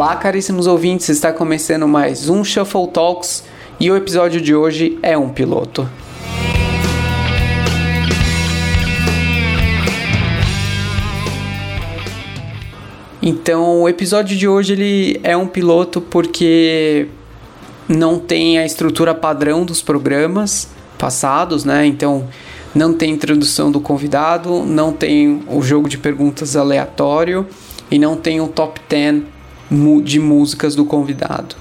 Olá, caríssimos ouvintes, está começando mais um Shuffle Talks e o episódio de hoje é um piloto. Então, o episódio de hoje ele é um piloto porque não tem a estrutura padrão dos programas passados, né? Então, não tem introdução do convidado, não tem o jogo de perguntas aleatório e não tem o top 10 de músicas do convidado.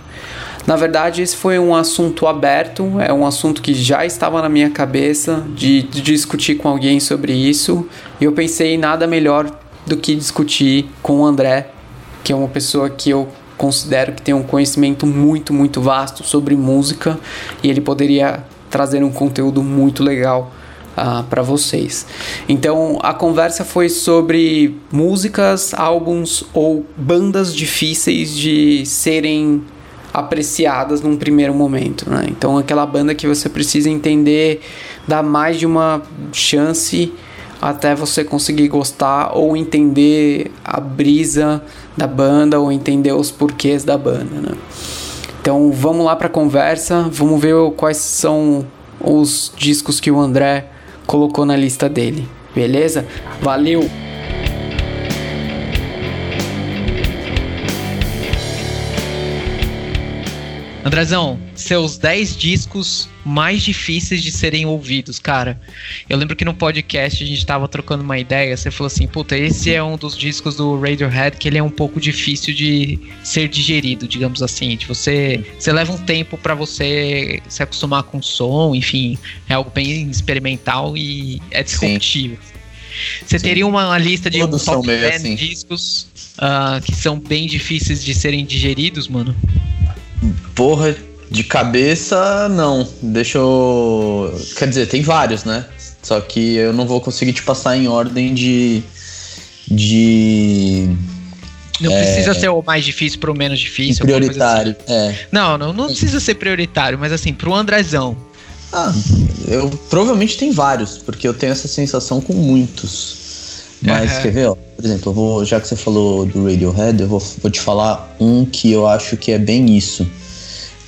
Na verdade, esse foi um assunto aberto, é um assunto que já estava na minha cabeça de, de discutir com alguém sobre isso, e eu pensei nada melhor do que discutir com o André, que é uma pessoa que eu considero que tem um conhecimento muito, muito vasto sobre música e ele poderia trazer um conteúdo muito legal ah, para vocês. Então a conversa foi sobre músicas, álbuns ou bandas difíceis de serem apreciadas num primeiro momento, né? Então aquela banda que você precisa entender, dar mais de uma chance até você conseguir gostar ou entender a brisa da banda ou entender os porquês da banda, né? Então vamos lá para a conversa, vamos ver quais são os discos que o André colocou na lista dele. Beleza? Valeu! Andrezão, seus 10 discos mais difíceis de serem ouvidos, cara. Eu lembro que no podcast a gente tava trocando uma ideia, você falou assim, puta, esse é um dos discos do Radiohead que ele é um pouco difícil de ser digerido, digamos assim. De você, você leva um tempo para você se acostumar com o som, enfim, é algo bem experimental e é disruptivo. Você Sim. teria uma lista de Todos top 10 assim. discos uh, que são bem difíceis de serem digeridos, mano? Porra, de cabeça, não. Deixa eu. Quer dizer, tem vários, né? Só que eu não vou conseguir te passar em ordem de. De. Não é, precisa ser o mais difícil para o menos difícil. Prioritário, assim. é. Não, não, não precisa ser prioritário, mas assim, pro Andrezão. Ah, eu provavelmente tem vários, porque eu tenho essa sensação com muitos. Mas uhum. quer ver, ó? Por exemplo, vou, já que você falou do Radiohead, eu vou, vou te falar um que eu acho que é bem isso.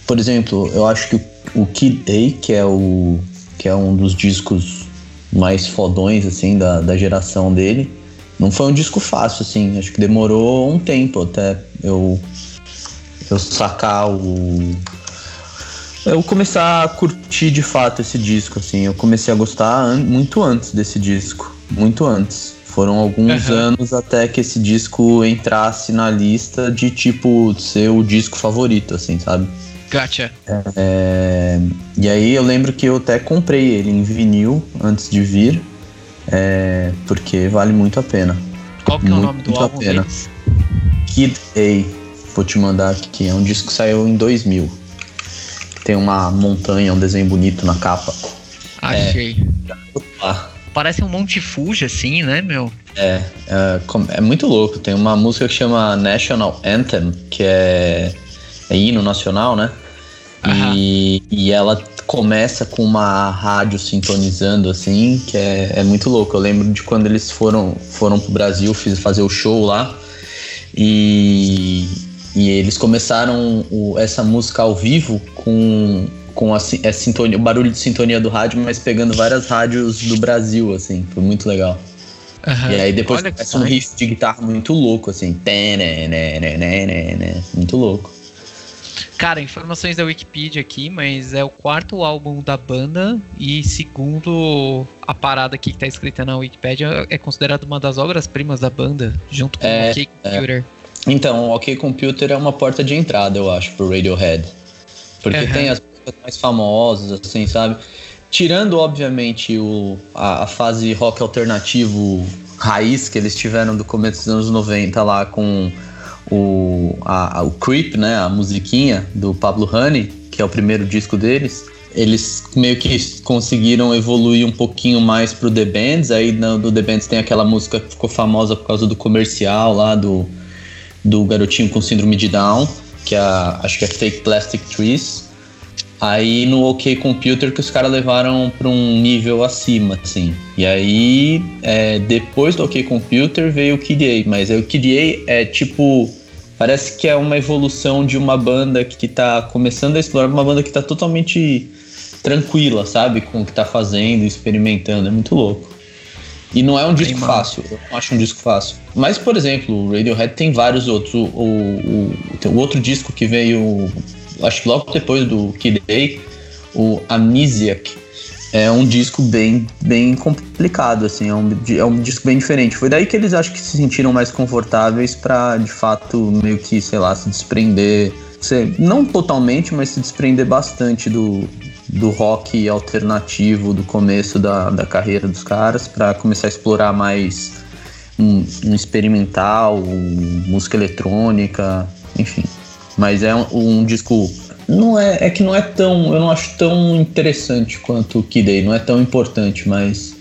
Por exemplo, eu acho que o, o Kid A, que é o que é um dos discos mais fodões assim da, da geração dele, não foi um disco fácil assim. Acho que demorou um tempo até eu eu sacar o eu começar a curtir de fato esse disco assim. Eu comecei a gostar an muito antes desse disco, muito antes. Foram alguns uhum. anos até que esse disco entrasse na lista de tipo ser o disco favorito, assim, sabe? Gotcha. É, e aí eu lembro que eu até comprei ele em vinil antes de vir, é, porque vale muito a pena. Qual que é o nome do álbum pena. Deles? Kid A, vou te mandar aqui, é um disco que saiu em 2000. Tem uma montanha, um desenho bonito na capa. Achei. É, Parece um Monte Fuji, assim, né, meu? É, é, é, muito louco. Tem uma música que chama National Anthem, que é, é hino nacional, né? E, e, ela começa com uma rádio sintonizando, assim, que é, é muito louco. Eu lembro de quando eles foram, foram pro Brasil fiz, fazer o show lá. E, e eles começaram o, essa música ao vivo com com a, a sintonia, o barulho de sintonia do rádio, mas pegando várias rádios do Brasil, assim. Foi muito legal. Uhum. E aí depois começa um riff de guitarra muito louco, assim. Muito louco. Cara, informações da Wikipedia aqui, mas é o quarto álbum da banda e segundo a parada aqui que tá escrita na Wikipedia, é considerado uma das obras-primas da banda, junto com é, o OK Computer. É. Então, o OK Computer é uma porta de entrada, eu acho, pro Radiohead. Porque uhum. tem as mais famosos, assim, sabe? Tirando, obviamente, o, a, a, fase rock alternativo raiz que eles tiveram do começo dos anos 90 lá com o, a, a, o Creep, né? A musiquinha do Pablo Honey, que é o primeiro disco deles. Eles meio que conseguiram evoluir um pouquinho mais pro The Bands. Aí no, do The Bands tem aquela música que ficou famosa por causa do comercial lá do, do garotinho com síndrome de Down, que é acho que é Fake Plastic Trees. Aí no OK Computer que os caras levaram para um nível acima, assim. E aí, é, depois do OK Computer veio o KDA, mas aí o KDA é tipo Parece que é uma evolução de uma banda que tá começando a explorar, uma banda que tá totalmente tranquila, sabe? Com o que tá fazendo, experimentando. É muito louco. E não é um disco fácil, eu não acho um disco fácil. Mas, por exemplo, o Radiohead tem vários outros. O, o, o, o outro disco que veio, acho que logo depois do Kid Day, o Amnesiac, é um disco bem, bem complicado, assim, é um, é um disco bem diferente. Foi daí que eles acho que se sentiram mais confortáveis para de fato, meio que, sei lá, se desprender. Não totalmente, mas se desprender bastante do, do rock alternativo do começo da, da carreira dos caras para começar a explorar mais um, um experimental, um, música eletrônica, enfim. Mas é um, um, disco. Não é, é que não é tão. Eu não acho tão interessante quanto o Kid Day, não é tão importante, mas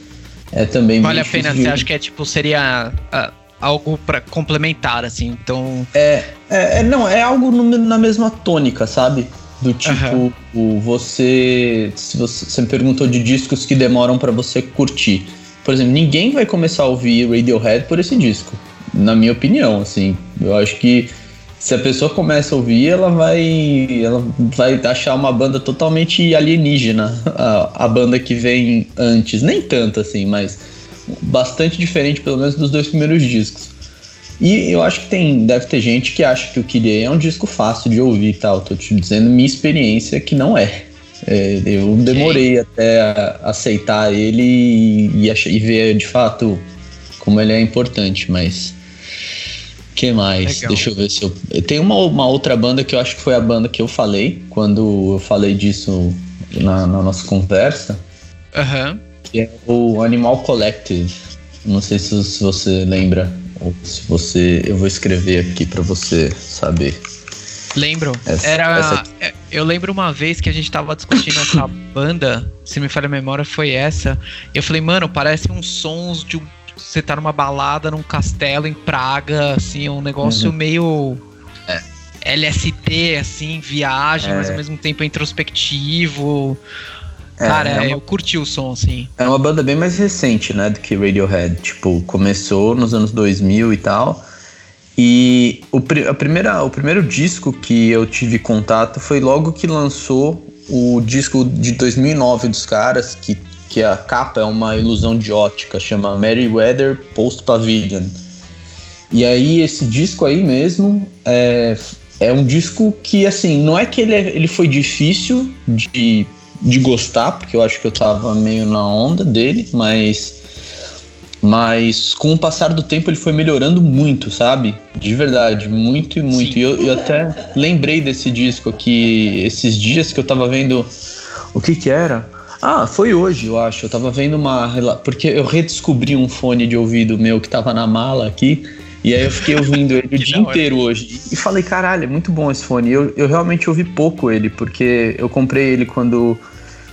é também. Vale a pena, de... você acha que é tipo, seria. Uh, algo para complementar, assim, então. É, é, é, não, é algo no, na mesma tônica, sabe? Do tipo, uhum. você. Se você, você me perguntou de discos que demoram para você curtir. Por exemplo, ninguém vai começar a ouvir Radiohead por esse disco. Na minha opinião, assim. Eu acho que se a pessoa começa a ouvir, ela vai. Ela vai achar uma banda totalmente alienígena. A, a banda que vem antes. Nem tanto assim, mas bastante diferente, pelo menos, dos dois primeiros discos. E eu acho que tem, deve ter gente que acha que o Kid é um disco fácil de ouvir e tal. Tô te dizendo minha experiência que não é. é eu demorei até a aceitar ele e, e, e, ver de fato como ele é importante, mas. Que mais? Legal. Deixa eu ver se eu. Tem uma, uma outra banda que eu acho que foi a banda que eu falei quando eu falei disso na, na nossa conversa. Aham. Uhum. Que é o Animal Collective. Não sei se, se você lembra. Ou se você. Eu vou escrever aqui para você saber. Lembro. Essa, Era. Essa é, eu lembro uma vez que a gente tava discutindo essa banda, se me falha a memória, foi essa. E eu falei, mano, parece uns sons de Você tá numa balada num castelo em Praga, assim, um negócio uhum. meio. É. LSD, assim, viagem, é. mas ao mesmo tempo introspectivo. É, Cara, é uma, eu curti o som, assim. É uma banda bem mais recente, né, do que Radiohead. Tipo, começou nos anos 2000 e tal. E o, a primeira, o primeiro disco que eu tive contato foi logo que lançou o disco de 2009 dos caras, que, que a capa é uma ilusão de ótica, chama Merryweather Post Pavilion. E aí esse disco aí mesmo é, é um disco que, assim, não é que ele, é, ele foi difícil de de gostar, porque eu acho que eu tava meio na onda dele, mas. Mas com o passar do tempo ele foi melhorando muito, sabe? De verdade, muito e muito. E eu, eu, até lembrei desse disco aqui esses dias que eu tava vendo. O que que era? Ah, foi hoje, eu acho. Eu tava vendo uma. Porque eu redescobri um fone de ouvido meu que tava na mala aqui. E aí eu fiquei ouvindo ele o dia inteiro hoje. E falei, caralho, é muito bom esse fone. Eu, eu realmente ouvi pouco ele, porque eu comprei ele quando,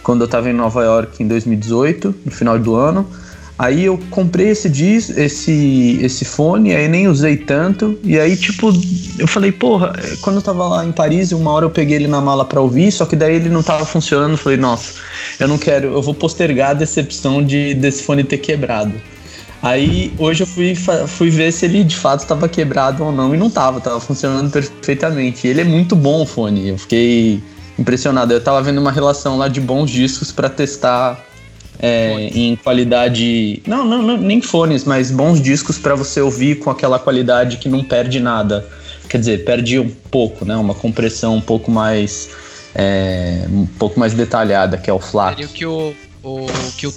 quando eu tava em Nova York em 2018, no final do ano. Aí eu comprei esse disco, esse, esse fone, aí nem usei tanto. E aí, tipo, eu falei, porra, quando eu tava lá em Paris, uma hora eu peguei ele na mala pra ouvir, só que daí ele não tava funcionando. Falei, nossa, eu não quero, eu vou postergar a decepção de, desse fone ter quebrado. Aí hoje eu fui, fui ver se ele de fato estava quebrado ou não e não estava, estava funcionando perfeitamente. ele é muito bom o fone, eu fiquei impressionado. Eu estava vendo uma relação lá de bons discos para testar é, em qualidade. Não, não, não, nem fones, mas bons discos para você ouvir com aquela qualidade que não perde nada. Quer dizer, perde um pouco, né? Uma compressão um pouco mais. É, um pouco mais detalhada, que é o FLAC. Seria o que o o que o,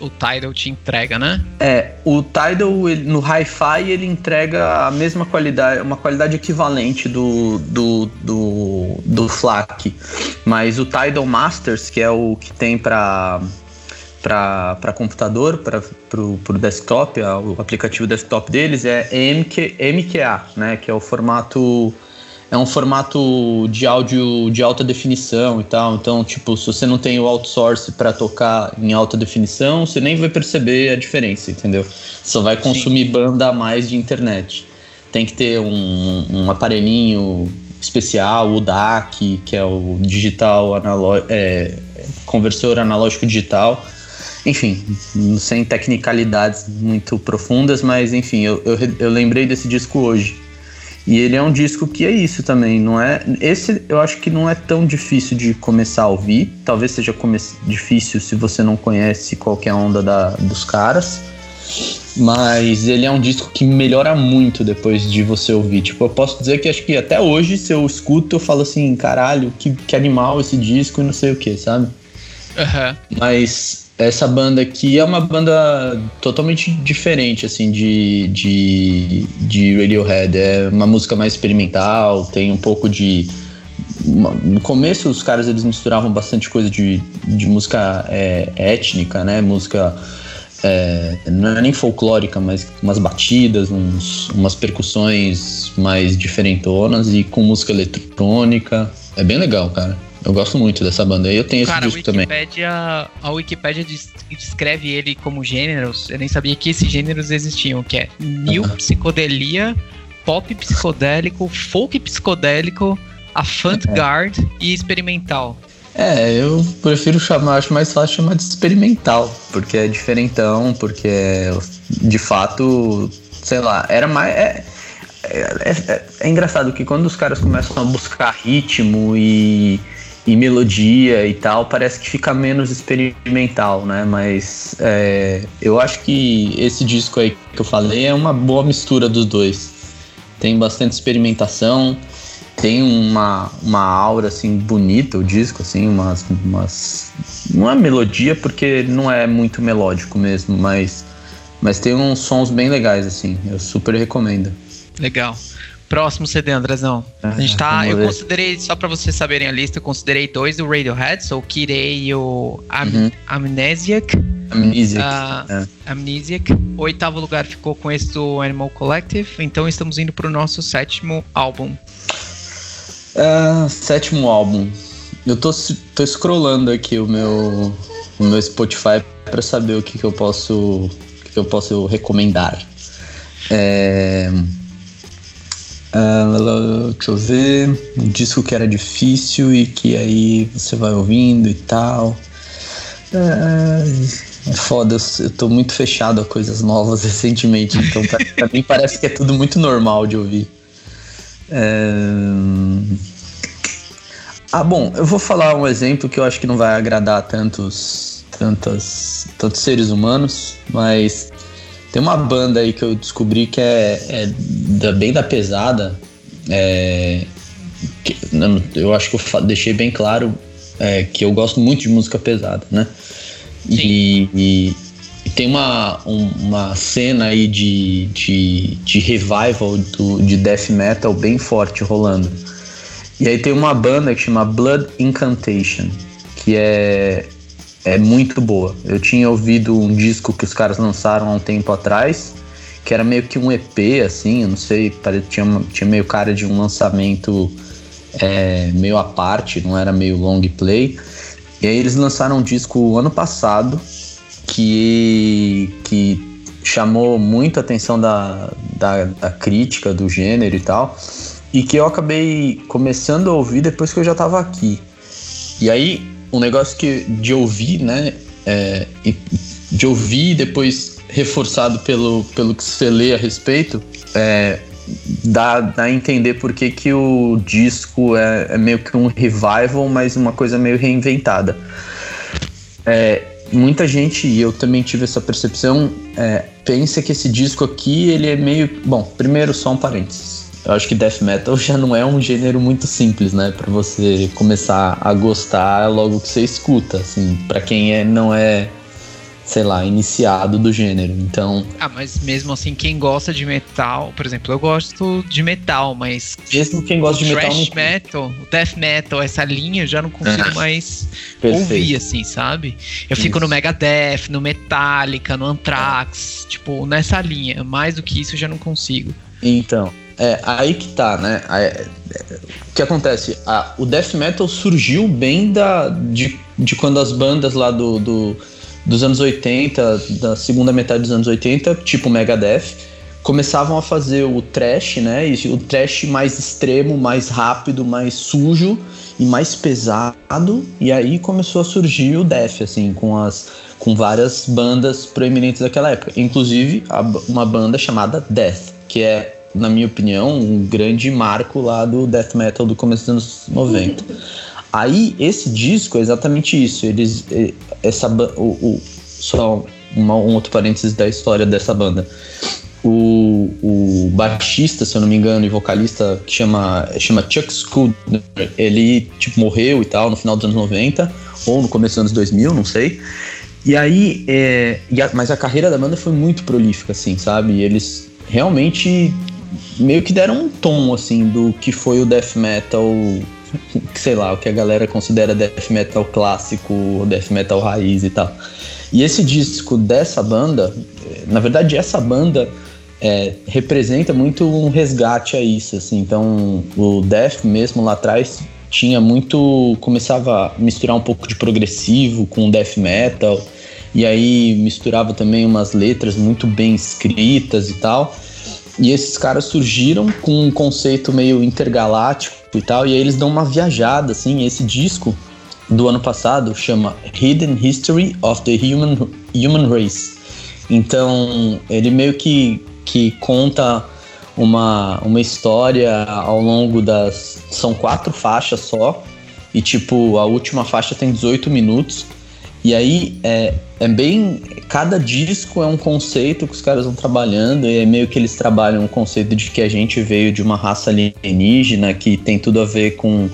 o Tidal te entrega, né? É, o Tidal ele, no Hi-Fi ele entrega a mesma qualidade, uma qualidade equivalente do, do, do, do FLAC, mas o Tidal Masters, que é o que tem para para computador, para o desktop, o aplicativo desktop deles é MQ, MQA, né, que é o formato é um formato de áudio de alta definição e tal. Então, tipo, se você não tem o outsource para tocar em alta definição, você nem vai perceber a diferença, entendeu? Só vai consumir Sim. banda a mais de internet. Tem que ter um, um aparelhinho especial, o DAC, que é o digital analógico, é, conversor analógico digital. Enfim, sem tecnicalidades muito profundas, mas enfim, eu, eu, eu lembrei desse disco hoje. E ele é um disco que é isso também, não é? Esse eu acho que não é tão difícil de começar a ouvir. Talvez seja difícil se você não conhece qualquer onda da, dos caras. Mas ele é um disco que melhora muito depois de você ouvir. Tipo, eu posso dizer que acho que até hoje, se eu escuto, eu falo assim, caralho, que, que animal esse disco e não sei o que, sabe? Uhum. Mas essa banda aqui é uma banda totalmente diferente, assim, de, de, de Radiohead. É uma música mais experimental, tem um pouco de. No começo, os caras eles misturavam bastante coisa de, de música é, étnica, né? Música é, não é nem folclórica, mas umas batidas, uns, umas percussões mais diferentonas e com música eletrônica. É bem legal, cara. Eu gosto muito dessa banda. Eu tenho cara, esse disco a também. A Wikipedia descreve ele como gêneros. Eu nem sabia que esses gêneros existiam, que é new psicodelia, pop psicodélico, folk psicodélico, avant-garde é. e experimental. É, eu prefiro chamar, acho mais fácil chamar de experimental, porque é diferentão, porque é, de fato, sei lá, era mais. É, é, é, é engraçado que quando os caras começam a buscar ritmo e, e melodia e tal, parece que fica menos experimental, né? Mas é, eu acho que esse disco aí que eu falei é uma boa mistura dos dois. Tem bastante experimentação, tem uma, uma aura assim bonita o disco, assim, umas, umas. Não é melodia porque não é muito melódico mesmo, mas, mas tem uns sons bem legais, assim. Eu super recomendo. Legal. Próximo CD, Andrezão. a gente tá. Eu considerei, só pra vocês saberem a lista, eu considerei dois do Radiohead, o Kirei e o Am uhum. Amnesiac. Amnesiac. Uh, é. Amnesiac. O oitavo lugar ficou com esse do Animal Collective, então estamos indo pro nosso sétimo álbum. Uh, sétimo álbum. Eu tô, tô scrollando aqui o meu, o meu Spotify para saber o que, que eu posso que, que eu posso recomendar. É, uh, deixa eu ver. Um disco que era difícil e que aí você vai ouvindo e tal. Uh, é foda, eu, tô muito fechado a coisas novas recentemente, então pra, pra mim parece que é tudo muito normal de ouvir. É... Ah, bom, eu vou falar um exemplo que eu acho que não vai agradar tantos, tantos, tantos seres humanos, mas tem uma banda aí que eu descobri que é, é da, bem da pesada. É, que, eu acho que eu deixei bem claro é, que eu gosto muito de música pesada, né? E, e, e, tem uma, um, uma cena aí de, de, de revival do, de death metal bem forte rolando. E aí tem uma banda que chama Blood Incantation, que é, é muito boa. Eu tinha ouvido um disco que os caras lançaram há um tempo atrás, que era meio que um EP, assim, eu não sei, tinha, tinha meio cara de um lançamento é, meio à parte, não era meio long play. E aí eles lançaram um disco ano passado que, que chamou muito a atenção da, da, da crítica do gênero e tal e que eu acabei começando a ouvir depois que eu já estava aqui. E aí, um negócio que de ouvir, né? É, de ouvir e depois reforçado pelo, pelo que você lê a respeito, é, dá, dá a entender por que, que o disco é, é meio que um revival, mas uma coisa meio reinventada. É, muita gente, e eu também tive essa percepção, é, pensa que esse disco aqui ele é meio. Bom, primeiro só um parênteses eu acho que death metal já não é um gênero muito simples, né, para você começar a gostar logo que você escuta, assim, para quem é não é sei lá, iniciado do gênero. Então. Ah, mas mesmo assim, quem gosta de metal, por exemplo, eu gosto de metal, mas. Mesmo quem gosta de metal. Thrash metal, o death metal, essa linha, eu já não consigo ah, mais perfeito. ouvir, assim, sabe? Eu fico isso. no Megadeth, no Metallica, no Anthrax, tipo, nessa linha. Mais do que isso, eu já não consigo. Então. É, aí que tá, né? É, o que acontece? O death metal surgiu bem da, de, de quando as bandas lá do, do, dos anos 80, da segunda metade dos anos 80, tipo Megadeth, começavam a fazer o trash, né? E o trash mais extremo, mais rápido, mais sujo e mais pesado. E aí começou a surgir o death, assim, com as com várias bandas proeminentes daquela época, inclusive a, uma banda chamada Death, que é na minha opinião, um grande marco lá do death metal do começo dos anos 90. Aí, esse disco é exatamente isso. Eles. Essa, o, o só uma, um outro parênteses da história dessa banda. O, o baixista, se eu não me engano, e vocalista que chama, chama Chuck Schuldiner, ele tipo, morreu e tal no final dos anos 90, ou no começo dos anos 2000, não sei. E aí, é, e a, mas a carreira da banda foi muito prolífica, assim, sabe? E eles realmente meio que deram um tom, assim, do que foi o death metal, sei lá, o que a galera considera death metal clássico, death metal raiz e tal. E esse disco dessa banda, na verdade, essa banda é, representa muito um resgate a isso, assim. Então, o death mesmo lá atrás tinha muito começava a misturar um pouco de progressivo com death metal e aí misturava também umas letras muito bem escritas e tal. E esses caras surgiram com um conceito meio intergaláctico e tal, e aí eles dão uma viajada, assim. Esse disco do ano passado chama Hidden History of the Human, Human Race. Então, ele meio que, que conta uma, uma história ao longo das. São quatro faixas só, e tipo, a última faixa tem 18 minutos. E aí é, é bem. Cada disco é um conceito que os caras vão trabalhando, e é meio que eles trabalham o conceito de que a gente veio de uma raça alienígena que tem tudo a ver com,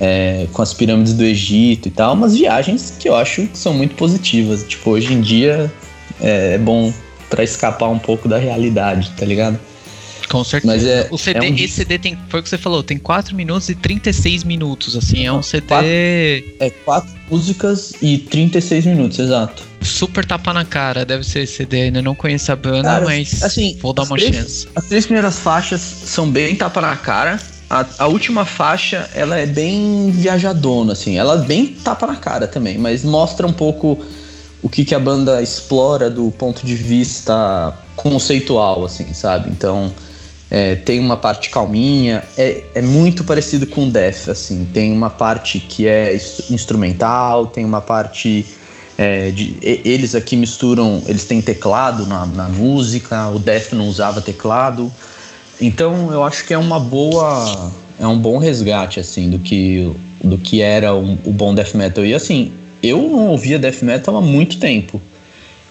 é, com as pirâmides do Egito e tal. Umas viagens que eu acho que são muito positivas. Tipo, hoje em dia é, é bom para escapar um pouco da realidade, tá ligado? Com certeza. Mas é, o CD, é um... esse CD tem, foi o que você falou, tem 4 minutos e 36 minutos, assim, é um CD... Quatro, é 4 músicas e 36 minutos, exato. Super tapa na cara, deve ser esse CD, ainda não conheço a banda, cara, mas assim, vou dar uma três, chance. As três primeiras faixas são bem tapa na cara, a, a, última faixa, ela é bem viajadona, assim, ela é bem tapa na cara também, mas mostra um pouco o que, que a banda explora do ponto de vista conceitual, assim, sabe? Então, é, tem uma parte calminha, é, é muito parecido com Death, assim, tem uma parte que é instrumental, tem uma parte é, de, eles aqui misturam, eles têm teclado na, na, música, o Death não usava teclado, então eu acho que é uma boa, é um bom resgate assim do que do que era o, o bom death metal. E assim eu não ouvia death metal há muito tempo.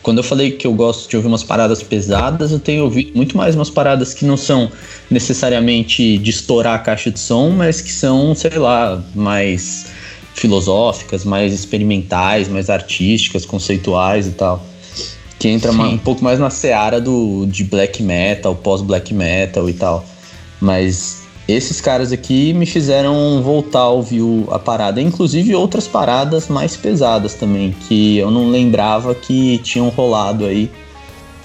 Quando eu falei que eu gosto de ouvir umas paradas pesadas, eu tenho ouvido muito mais umas paradas que não são necessariamente de estourar a caixa de som, mas que são, sei lá, mais filosóficas, mais experimentais, mais artísticas, conceituais e tal. Que entra um pouco mais na seara do, de black metal, pós-black metal e tal. Mas esses caras aqui me fizeram voltar a ouvir a parada, inclusive outras paradas mais pesadas também, que eu não lembrava que tinham rolado aí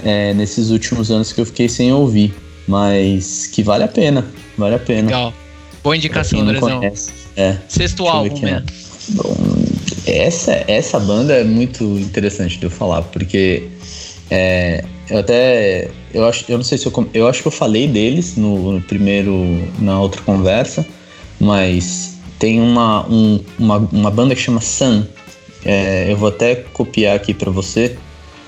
é, nesses últimos anos que eu fiquei sem ouvir, mas que vale a pena, vale a pena. Legal. Boa indicação, Andrezão. É. Sexto álbum, né? Bom, essa, essa banda é muito interessante de eu falar, porque é, eu até. Eu acho, eu não sei se eu. Eu acho que eu falei deles no, no primeiro. na outra conversa, mas tem uma, um, uma, uma banda que chama Sun. É, eu vou até copiar aqui para você,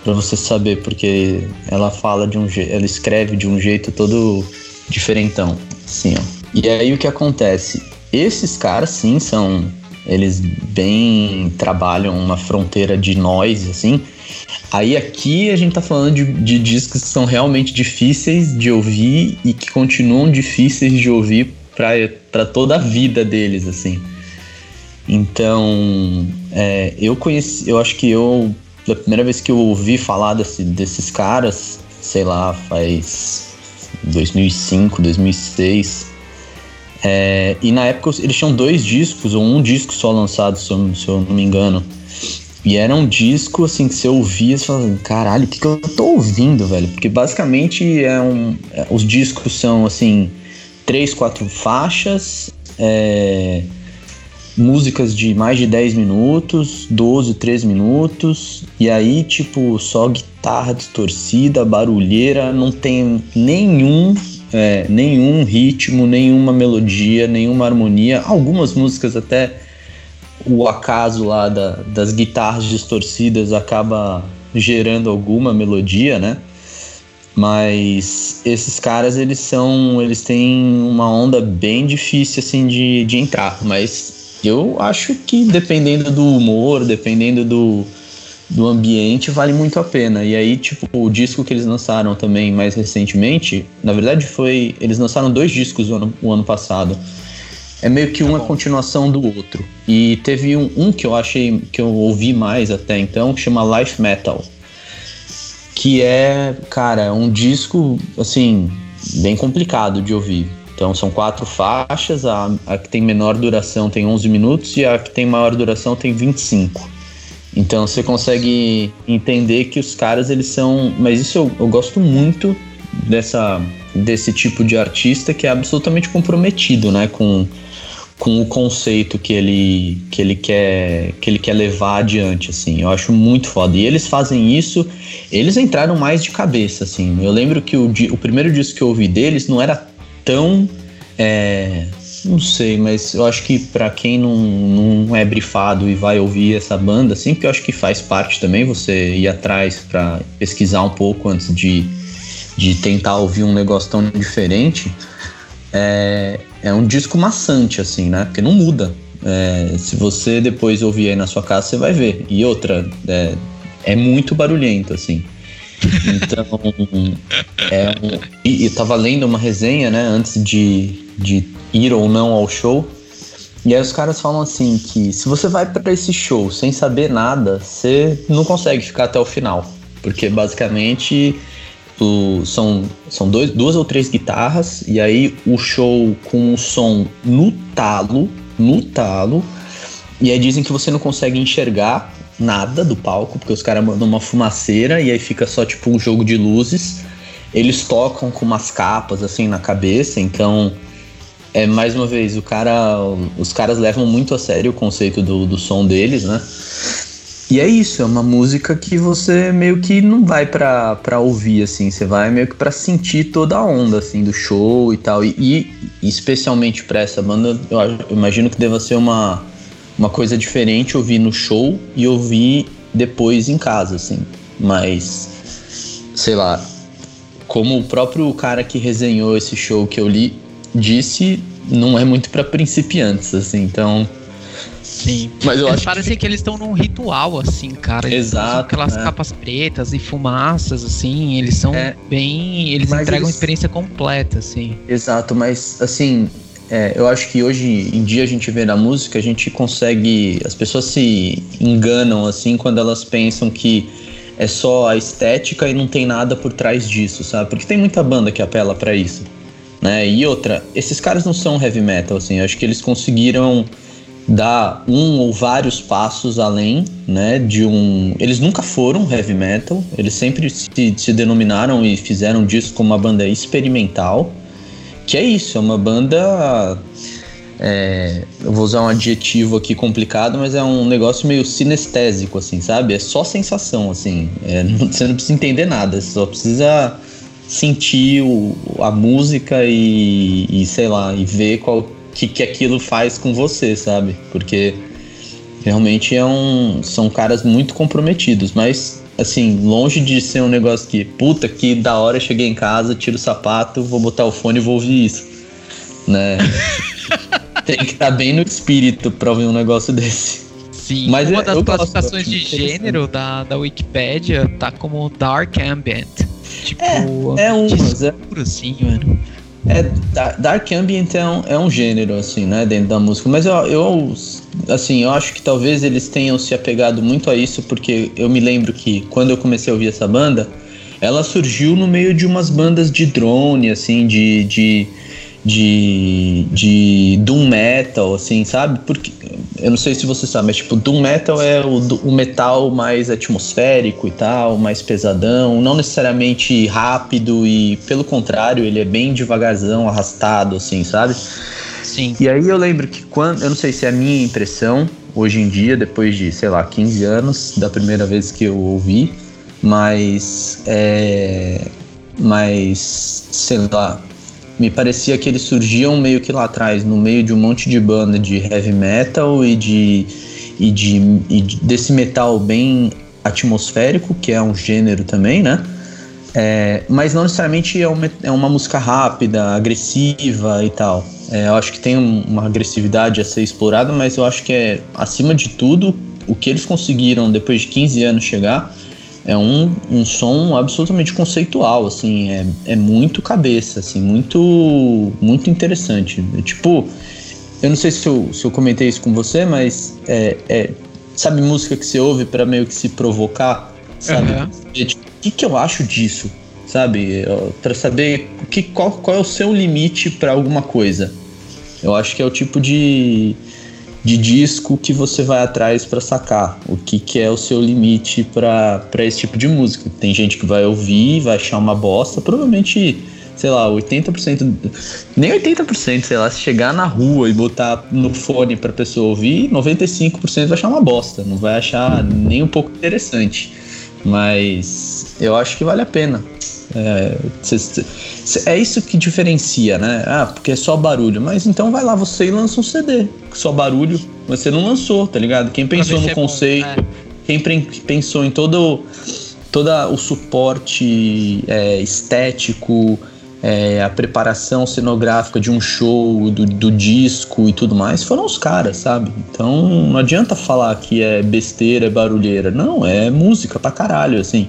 para você saber, porque ela fala de um jeito. Ela escreve de um jeito todo diferentão. Assim. E aí o que acontece? Esses caras, sim, são. Eles bem trabalham uma fronteira de noise, assim Aí aqui a gente tá falando de, de discos que são realmente difíceis de ouvir e que continuam difíceis de ouvir para toda a vida deles, assim. Então, é, eu conheci, eu acho que eu, a primeira vez que eu ouvi falar desse, desses caras, sei lá, faz 2005, 2006. É, e na época eles tinham dois discos, ou um disco só lançado, se eu, se eu não me engano. E era um disco, assim, que você ouvia e falava, assim, caralho, o que, que eu tô ouvindo, velho? Porque basicamente é um, é, os discos são, assim, três, quatro faixas, é, músicas de mais de 10 minutos, 12, 13 minutos, e aí, tipo, só guitarra distorcida, barulheira, não tem nenhum, é, nenhum ritmo, nenhuma melodia, nenhuma harmonia. Algumas músicas até o acaso lá da, das guitarras distorcidas acaba gerando alguma melodia, né? Mas esses caras, eles são. Eles têm uma onda bem difícil assim de, de entrar. Mas eu acho que dependendo do humor, dependendo do, do ambiente, vale muito a pena. E aí, tipo, o disco que eles lançaram também mais recentemente, na verdade foi. Eles lançaram dois discos o ano, o ano passado. É meio que tá uma bom. continuação do outro. E teve um, um que eu achei que eu ouvi mais até então, que chama Life Metal que é, cara, um disco, assim, bem complicado de ouvir. Então são quatro faixas, a, a que tem menor duração tem 11 minutos e a que tem maior duração tem 25. Então você consegue entender que os caras eles são, mas isso eu, eu gosto muito dessa desse tipo de artista que é absolutamente comprometido, né, com com o conceito que ele, que ele quer que ele quer levar adiante, assim. Eu acho muito foda. E eles fazem isso, eles entraram mais de cabeça, assim. Eu lembro que o, o primeiro disco que eu ouvi deles não era tão. É, não sei, mas eu acho que para quem não, não é brifado e vai ouvir essa banda, assim, que eu acho que faz parte também você ir atrás para pesquisar um pouco antes de, de tentar ouvir um negócio tão diferente. É, é um disco maçante, assim, né? Porque não muda. É, se você depois ouvir aí na sua casa, você vai ver. E outra, é, é muito barulhento, assim. Então, é e, e tava lendo uma resenha, né, antes de, de ir ou não ao show. E aí os caras falam assim que se você vai para esse show sem saber nada, você não consegue ficar até o final. Porque basicamente o, são, são dois, duas ou três guitarras, e aí o show com o som no talo, no talo, e aí dizem que você não consegue enxergar nada do palco, porque os caras mandam uma fumaceira e aí fica só tipo um jogo de luzes. Eles tocam com umas capas assim na cabeça, então é mais uma vez o cara, os caras levam muito a sério o conceito do, do som deles, né? E é isso, é uma música que você meio que não vai pra, pra ouvir, assim, você vai meio que pra sentir toda a onda, assim, do show e tal. E, e especialmente pra essa banda, eu, imagino que deva ser uma, uma coisa diferente ouvir no show e ouvir depois em casa, assim. Mas, sei lá, como o próprio cara que resenhou esse show que eu li disse, não é muito para principiantes, assim, então Sim. Mas eu acho parece que... que eles estão num ritual, assim, cara. Eles Exato. aquelas é. capas pretas e fumaças, assim. Eles são é. bem. Eles mas entregam eles... experiência completa, assim. Exato, mas assim. É, eu acho que hoje em dia a gente vê na música, a gente consegue. As pessoas se enganam, assim, quando elas pensam que é só a estética e não tem nada por trás disso, sabe? Porque tem muita banda que apela para isso. Né? E outra, esses caras não são heavy metal, assim, eu acho que eles conseguiram dar um ou vários passos além, né, de um... Eles nunca foram heavy metal, eles sempre se, se denominaram e fizeram disso como uma banda experimental, que é isso, é uma banda... É, eu vou usar um adjetivo aqui complicado, mas é um negócio meio sinestésico, assim, sabe? É só sensação, assim. É, não, você não precisa entender nada, você só precisa sentir o, a música e, e, sei lá, e ver qual, que, que aquilo faz com você, sabe? Porque realmente é um, são caras muito comprometidos, mas assim, longe de ser um negócio que, puta, que da hora cheguei em casa, tiro o sapato, vou botar o fone e vou ouvir isso, né? Tem que estar tá bem no espírito pra ouvir um negócio desse. Sim, Mas uma é, das classificações de gênero da, da Wikipedia tá como Dark Ambient. Tipo, é, é umas, é. Assim, mano. É, Dark Ambient é um, é um gênero, assim, né, dentro da música. Mas eu, eu, assim, eu acho que talvez eles tenham se apegado muito a isso, porque eu me lembro que quando eu comecei a ouvir essa banda, ela surgiu no meio de umas bandas de drone, assim, de, de de, de Doom Metal, assim, sabe? Porque eu não sei se você sabe, mas tipo, Doom Metal é o, o metal mais atmosférico e tal, mais pesadão, não necessariamente rápido e, pelo contrário, ele é bem devagarzão, arrastado, assim, sabe? Sim. E aí eu lembro que quando, eu não sei se é a minha impressão, hoje em dia, depois de, sei lá, 15 anos, da primeira vez que eu ouvi, mas é. Mas, sei lá, me parecia que eles surgiam meio que lá atrás, no meio de um monte de banda de heavy metal e de, e de, e desse metal bem atmosférico, que é um gênero também, né? É, mas não necessariamente é uma, é uma música rápida, agressiva e tal. É, eu acho que tem um, uma agressividade a ser explorada, mas eu acho que é, acima de tudo, o que eles conseguiram depois de 15 anos chegar é um, um som absolutamente conceitual, assim, é, é muito cabeça, assim, muito, muito interessante. É, tipo, eu não sei se eu, se eu comentei isso com você, mas é, é sabe música que você ouve para meio que se provocar, sabe? Uhum. tipo, o que, que eu acho disso, sabe? Para saber que, qual, qual é o seu limite para alguma coisa. Eu acho que é o tipo de, de disco que você vai atrás para sacar. O que, que é o seu limite para esse tipo de música. Tem gente que vai ouvir, vai achar uma bosta, provavelmente sei lá, 80%, nem 80%, sei lá, se chegar na rua e botar no fone pra pessoa ouvir, 95% vai achar uma bosta, não vai achar nem um pouco interessante. Mas eu acho que vale a pena. É, é isso que diferencia, né? Ah, porque é só barulho. Mas então vai lá você e lança um CD. Só barulho, você não lançou, tá ligado? Quem pensou no conceito, bom, é. quem pensou em todo, todo o suporte é, estético, é, a preparação cenográfica de um show, do, do, disco e tudo mais, foram os caras, sabe? Então não adianta falar que é besteira, é barulheira. Não, é música pra caralho, assim.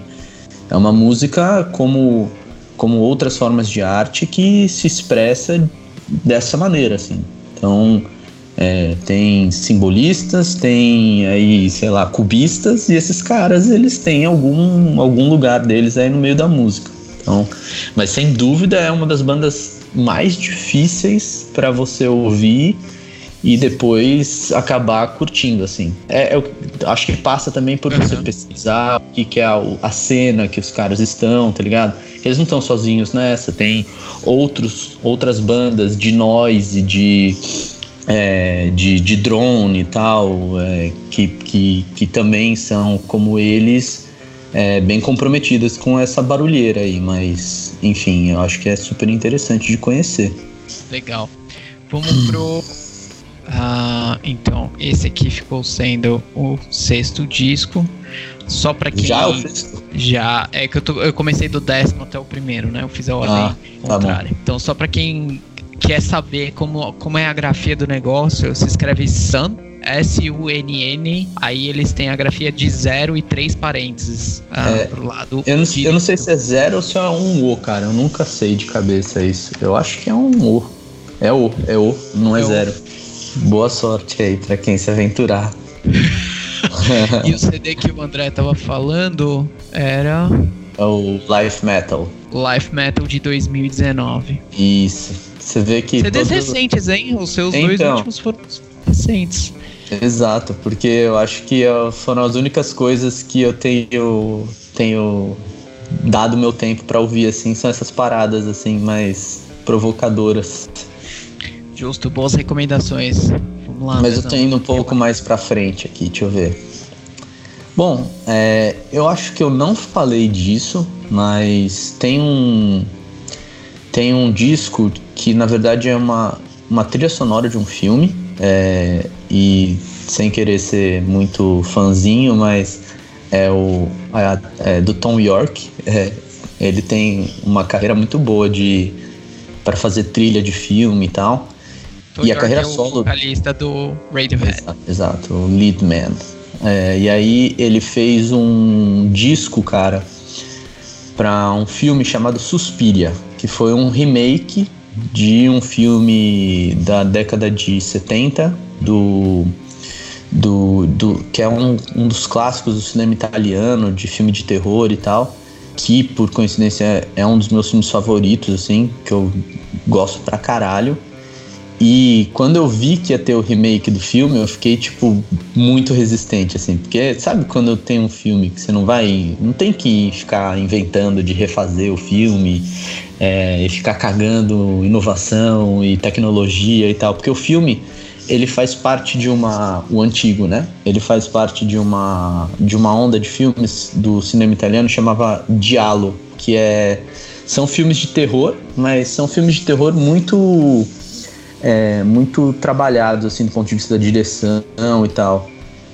É uma música como, como outras formas de arte que se expressa dessa maneira, assim. Então é, tem simbolistas, tem aí, sei lá, cubistas, e esses caras, eles têm algum, algum lugar deles aí no meio da música. Então, mas sem dúvida é uma das bandas mais difíceis para você ouvir e depois acabar curtindo, assim. É, eu acho que passa também por você uhum. pesquisar o que, que é a, a, cena que os caras estão, tá ligado? Eles não estão sozinhos nessa, tem outros, outras bandas de noise, de, é, de, de drone e tal, é, que, que, que também são como eles é, bem comprometidas com essa barulheira aí, mas enfim, eu acho que é super interessante de conhecer. Legal. Vamos pro. Ah, então, esse aqui ficou sendo o sexto disco. Só para quem. Já o sexto? Já. É que eu, tô, eu comecei do décimo até o primeiro, né? Eu fiz a ordem ah, tá contrária. Bom. Então, só para quem quer saber como, como é a grafia do negócio, se escreve Sun S-U-N-N, aí eles têm a grafia de zero e três parênteses ah, é, pro lado. Eu não, eu não, sei se é zero ou se é um O, cara. Eu nunca sei de cabeça isso. Eu acho que é um O. É O, é O, não é, é zero. Boa sorte aí pra quem se aventurar. e o CD que o André tava falando era. É o Life Metal. Life Metal de 2019. Isso. Você vê que. CDs todo... recentes, hein? Os seus então, dois últimos foram recentes. Exato, porque eu acho que foram as únicas coisas que eu tenho, tenho dado meu tempo para ouvir, assim, são essas paradas, assim, mais provocadoras. Justo, boas recomendações. Vamos lá. Mas eu tô indo um pouco mais pra frente aqui, deixa eu ver. Bom, é, eu acho que eu não falei disso, mas tem um tem um disco que na verdade é uma, uma trilha sonora de um filme é, e sem querer ser muito fanzinho, mas é o é, do Tom York. É, ele tem uma carreira muito boa de para fazer trilha de filme e tal. E a carreira é solo. vocalista do Radiohead. Exato, exato o lead man. É, e aí ele fez um disco, cara, para um filme chamado Suspiria, que foi um remake de um filme da década de 70 do do, do que é um, um dos clássicos do cinema italiano de filme de terror e tal que por coincidência é, é um dos meus filmes favoritos assim que eu gosto pra caralho e quando eu vi que ia ter o remake do filme, eu fiquei, tipo, muito resistente, assim. Porque, sabe quando tem um filme que você não vai. Não tem que ficar inventando de refazer o filme é, e ficar cagando inovação e tecnologia e tal. Porque o filme, ele faz parte de uma. O antigo, né? Ele faz parte de uma, de uma onda de filmes do cinema italiano chamava Diallo, que é. São filmes de terror, mas são filmes de terror muito é, muito trabalhados assim do ponto de vista da direção e tal.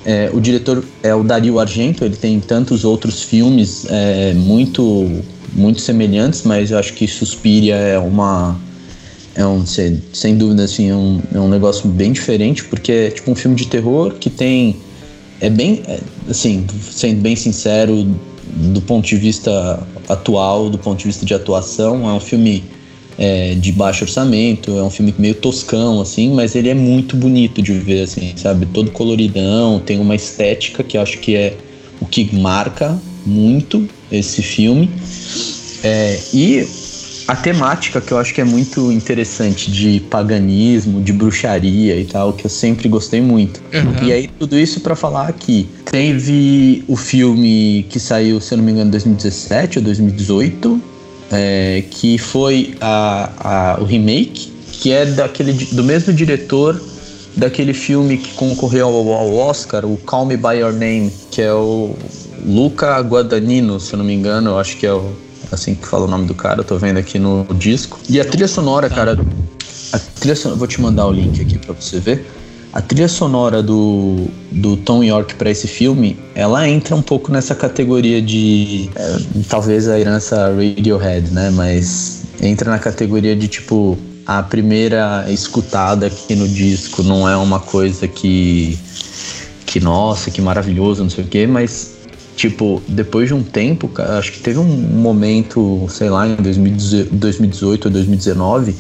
É, o diretor é o Dario Argento, ele tem tantos outros filmes é, muito muito semelhantes, mas eu acho que Suspiria é uma é um sem, sem dúvida assim é um, é um negócio bem diferente porque é tipo um filme de terror que tem é bem é, assim sendo bem sincero do ponto de vista atual do ponto de vista de atuação é um filme é, de baixo orçamento é um filme meio toscão assim mas ele é muito bonito de ver assim sabe todo coloridão tem uma estética que eu acho que é o que marca muito esse filme é, e a temática que eu acho que é muito interessante de paganismo, de bruxaria e tal, que eu sempre gostei muito. Uhum. E aí tudo isso para falar que teve o filme que saiu, se eu não me engano, em 2017 ou 2018, é, que foi a, a, o remake, que é daquele do mesmo diretor daquele filme que concorreu ao, ao Oscar, o Call Me by Your Name, que é o Luca Guadagnino, se eu não me engano, eu acho que é o assim que fala o nome do cara, eu tô vendo aqui no disco. E a trilha sonora, cara, a trilha sonora, vou te mandar o link aqui para você ver. A trilha sonora do, do Tom York para esse filme, ela entra um pouco nessa categoria de é, talvez a herança Radiohead, né? Mas entra na categoria de tipo a primeira escutada aqui no disco não é uma coisa que que nossa, que maravilhoso, não sei o quê, mas Tipo, depois de um tempo, acho que teve um momento, sei lá, em 2018 ou 2019,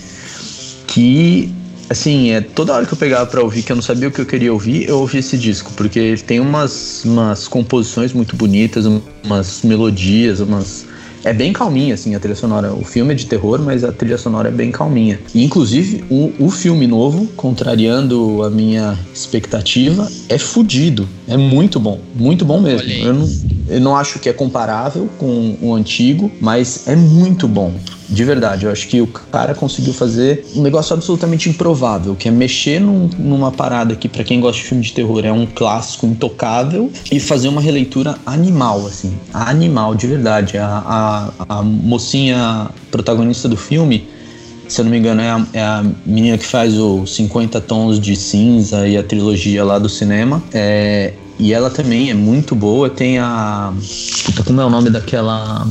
que, assim, é, toda hora que eu pegava pra ouvir, que eu não sabia o que eu queria ouvir, eu ouvia esse disco, porque ele tem umas, umas composições muito bonitas, umas melodias, umas é bem calminha, assim, a trilha sonora. O filme é de terror, mas a trilha sonora é bem calminha. E, inclusive, o, o filme novo, contrariando a minha expectativa, é fudido. É muito bom. Muito bom mesmo. Eu não, eu não acho que é comparável com o antigo, mas é muito bom. De verdade, eu acho que o cara conseguiu fazer um negócio absolutamente improvável, que é mexer num, numa parada que, para quem gosta de filme de terror, é um clássico intocável e fazer uma releitura animal, assim. Animal, de verdade. A, a, a mocinha protagonista do filme, se eu não me engano, é a, é a, menina que faz o 50 Tons de Cinza e a trilogia lá do cinema. É, e ela também é muito boa. Tem a. Puta, como é o nome daquela.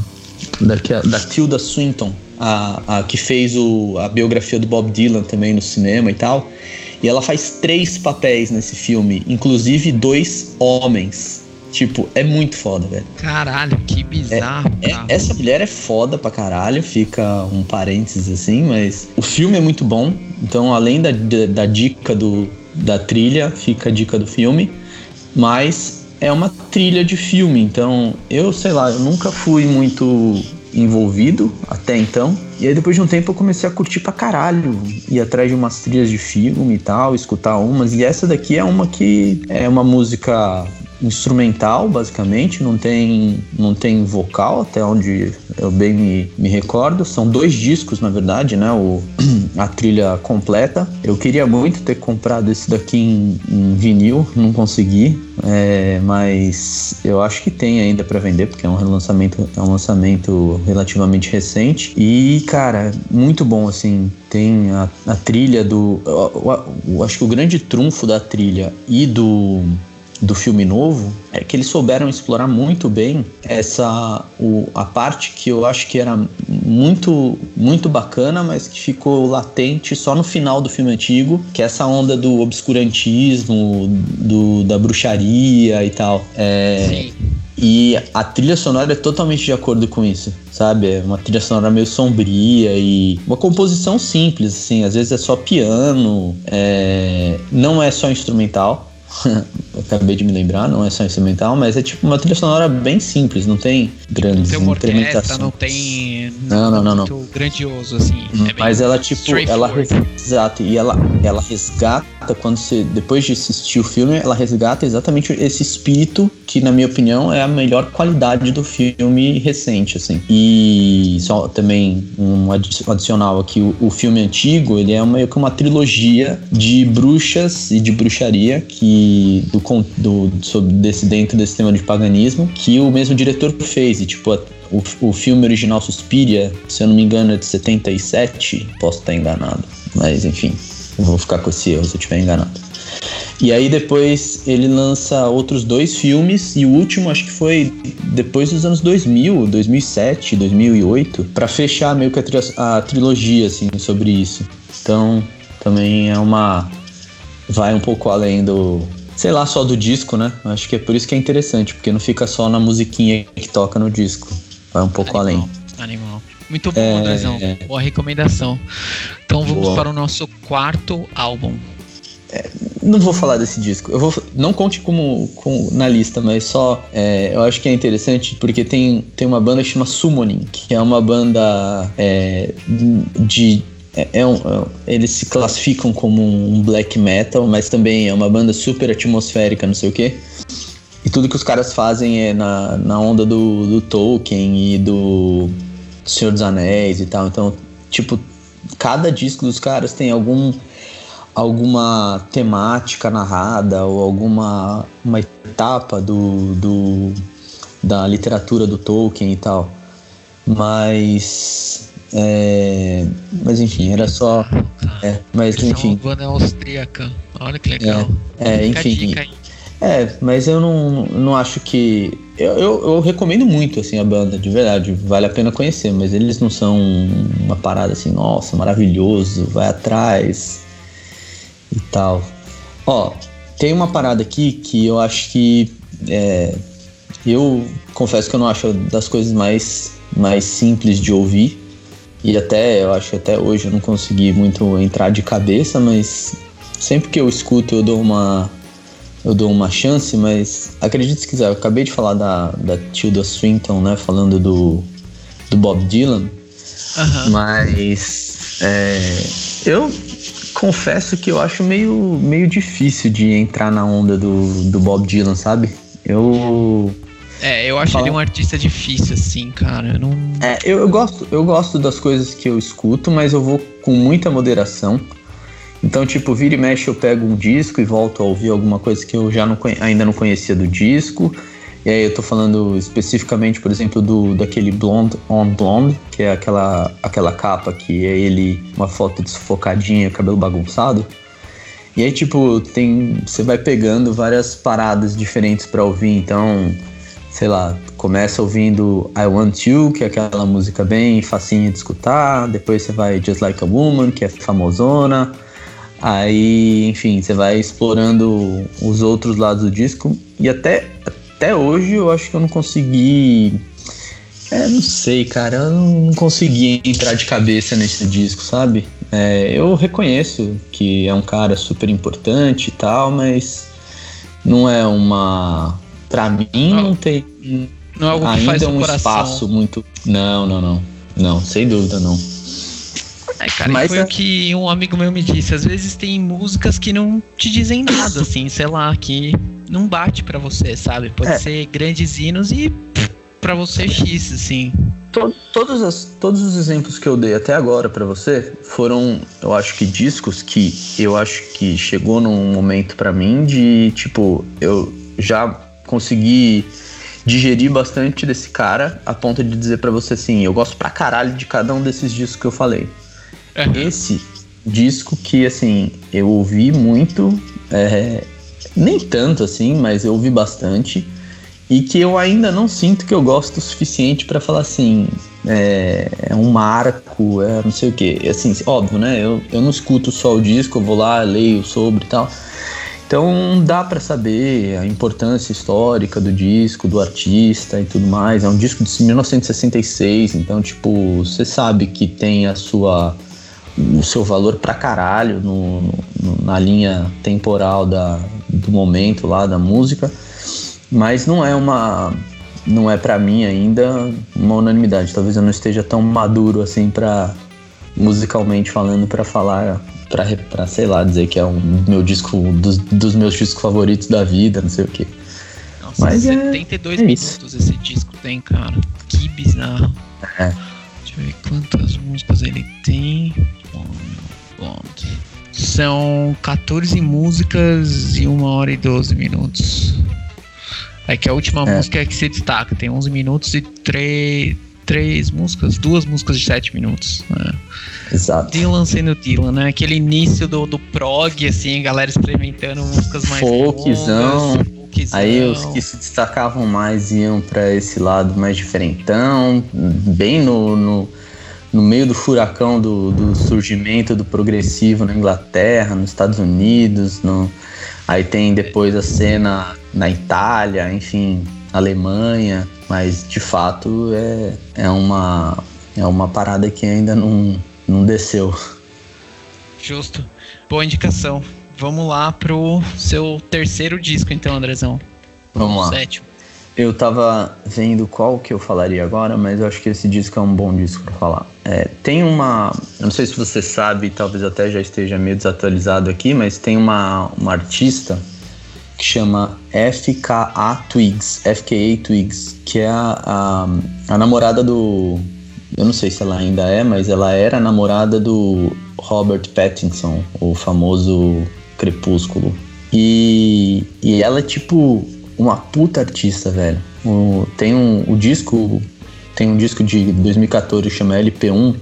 daquela da Tilda Swinton a, a que fez o, a biografia do Bob Dylan também no cinema e tal. E ela faz três papéis nesse filme, inclusive dois homens. Tipo, é muito foda, velho. Caralho, que bizarro. É, é, essa mulher é foda pra caralho, fica um parênteses assim, mas o filme é muito bom. Então, além da, da, da dica do, da trilha, fica a dica do filme. Mas é uma trilha de filme, então eu sei lá, eu nunca fui muito envolvido até então. E aí depois de um tempo eu comecei a curtir pra caralho, ir atrás de umas trilhas de filme e tal, escutar umas. E essa daqui é uma que é uma música instrumental, basicamente, não tem, não tem vocal, até onde eu bem me, me recordo. São dois discos, na verdade, né? O, a trilha completa. Eu queria muito ter comprado esse daqui em, em vinil, não consegui, é, mas eu acho que tem ainda para vender, porque é um lançamento, é um lançamento relativamente recente. E, cara, muito bom, assim. Tem a, a trilha do. Eu, eu, eu acho que o grande trunfo da trilha e do do filme novo é que eles souberam explorar muito bem essa o, a parte que eu acho que era muito muito bacana, mas que ficou latente só no final do filme antigo, que é essa onda do obscurantismo, do, da bruxaria e tal. É. E a trilha sonora é totalmente de acordo com isso, sabe? É uma trilha sonora meio sombria e uma composição simples, assim. Às vezes é só piano, é... não é só instrumental, acabei de me lembrar, não é só instrumental, mas é tipo uma trilha sonora bem simples, não tem grandes não tem orquestra, não tem não, não, não, não. muito grandioso assim. Hum, é mas ela tipo, ela exato, e ela ela resgata quando você depois de assistir o filme, ela resgata exatamente esse espírito que na minha opinião é a melhor qualidade do filme recente assim. E só também um adicional aqui, o, o filme antigo, ele é meio que uma trilogia de bruxas e de bruxaria que do do, sobre desse dentro desse tema de paganismo que o mesmo diretor fez e tipo o, o filme original Suspiria, se eu não me engano é de 77, posso estar enganado, mas enfim, vou ficar com esse erro se eu estiver enganado. E aí depois ele lança outros dois filmes e o último acho que foi depois dos anos 2000, 2007, 2008, para fechar meio que a, tri a trilogia assim sobre isso. Então, também é uma vai um pouco além do, sei lá, só do disco, né? Acho que é por isso que é interessante, porque não fica só na musiquinha que toca no disco. Vai um pouco Animal. além. Animal. Muito bom, é, Andrezão. É. Boa recomendação. Então vamos Boa. para o nosso quarto álbum. É, não vou falar desse disco. Eu vou não conte como, como na lista, mas só é, eu acho que é interessante porque tem, tem uma banda que chama Summoning, que é uma banda é, de é, é um, é eles se classificam como um black metal, mas também é uma banda super atmosférica, não sei o quê. E tudo que os caras fazem é na, na onda do, do Tolkien e do Senhor dos Anéis e tal. Então, tipo, cada disco dos caras tem algum alguma temática narrada ou alguma uma etapa do, do da literatura do Tolkien e tal. Mas é, mas enfim, era só. É, mas Eles enfim. São uma banda austríaca. Olha que legal. É, é enfim. É, mas eu não, não acho que. Eu, eu, eu, recomendo muito assim a banda, de verdade. Vale a pena conhecer, mas eles não são uma parada assim, nossa, maravilhoso, vai atrás e tal. Ó, tem uma parada aqui que eu acho que. É, eu confesso que eu não acho das coisas mais, mais simples de ouvir. E até, eu acho que até hoje eu não consegui muito entrar de cabeça, mas sempre que eu escuto eu dou uma eu dou uma chance, mas acredite se quiser, eu acabei de falar da, da Tilda Swinton, né, falando do, do Bob Dylan, uhum. mas é, eu confesso que eu acho meio, meio difícil de entrar na onda do, do Bob Dylan, sabe? Eu é, eu acho Fala. ele um artista difícil, assim, cara. Eu não... É, eu, eu, gosto, eu gosto das coisas que eu escuto, mas eu vou com muita moderação. Então, tipo, vira e mexe eu pego um disco e volto a ouvir alguma coisa que eu já não, ainda não conhecia do disco. E aí eu tô falando especificamente, por exemplo, do daquele Blonde on Blonde, que é aquela, aquela capa que é ele, uma foto desfocadinha, cabelo bagunçado. E aí, tipo, tem. Você vai pegando várias paradas diferentes para ouvir, então sei lá, começa ouvindo I Want You, que é aquela música bem facinha de escutar, depois você vai Just Like a Woman, que é famosona, aí, enfim, você vai explorando os outros lados do disco, e até, até hoje eu acho que eu não consegui. É, não sei, cara, eu não consegui entrar de cabeça nesse disco, sabe? É, eu reconheço que é um cara super importante e tal, mas não é uma Pra mim não, não tem. Não é algo que ainda faz um coração. espaço muito. Não, não, não. Não, sem dúvida não. É, cara, Mas foi é... o que um amigo meu me disse. Às vezes tem músicas que não te dizem nada, assim, sei lá, que não bate para você, sabe? Pode é. ser grandes hinos e para você X, assim. todos, as, todos os exemplos que eu dei até agora para você foram, eu acho que discos que eu acho que chegou num momento para mim de tipo, eu já consegui digerir bastante desse cara a ponto de dizer para você assim, eu gosto pra caralho de cada um desses discos que eu falei. Uhum. Esse disco que assim, eu ouvi muito, é, nem tanto assim, mas eu ouvi bastante e que eu ainda não sinto que eu gosto o suficiente para falar assim, é, é, um marco, é não sei o que. Assim, óbvio, né? Eu, eu não escuto só o disco, eu vou lá, leio sobre e tal. Então dá para saber a importância histórica do disco, do artista e tudo mais. É um disco de 1966, então tipo, você sabe que tem a sua o seu valor pra caralho no, no, na linha temporal da, do momento lá da música, mas não é uma não é para mim ainda uma unanimidade. Talvez eu não esteja tão maduro assim para musicalmente falando para falar pra, pra, sei lá, dizer que é um meu disco, dos, dos meus discos favoritos da vida, não sei o que. Nossa, Mas 72 é, é minutos esse disco tem, cara. Que bizarro. É. Deixa eu ver quantas músicas ele tem. São 14 músicas e 1 hora e 12 minutos. É que a última é. música é que se destaca, tem 11 minutos e 3, três músicas, duas músicas de sete minutos. Né? Exato. Dylan sendo Dylan, né? Aquele início do, do prog, assim, galera experimentando músicas mais Folkzão. longas. Folkzão. Aí os que se destacavam mais iam para esse lado mais diferentão, bem no, no, no meio do furacão do, do, surgimento do progressivo na Inglaterra, nos Estados Unidos, no, aí tem depois a cena na Itália, enfim, Alemanha, mas de fato é, é, uma, é uma parada que ainda não, não desceu. Justo. Boa indicação. Vamos lá pro seu terceiro disco, então, Andrezão. Vamos lá. Sétimo. Eu tava vendo qual que eu falaria agora, mas eu acho que esse disco é um bom disco para falar. É, tem uma. Eu não sei se você sabe, talvez até já esteja meio desatualizado aqui, mas tem uma, uma artista que chama FKA Twigs, FKA Twigs, que é a, a, a namorada do. Eu não sei se ela ainda é, mas ela era a namorada do Robert Pattinson, o famoso Crepúsculo. E, e ela é tipo uma puta artista, velho. O, tem um o disco tem um disco de 2014 que chama LP1,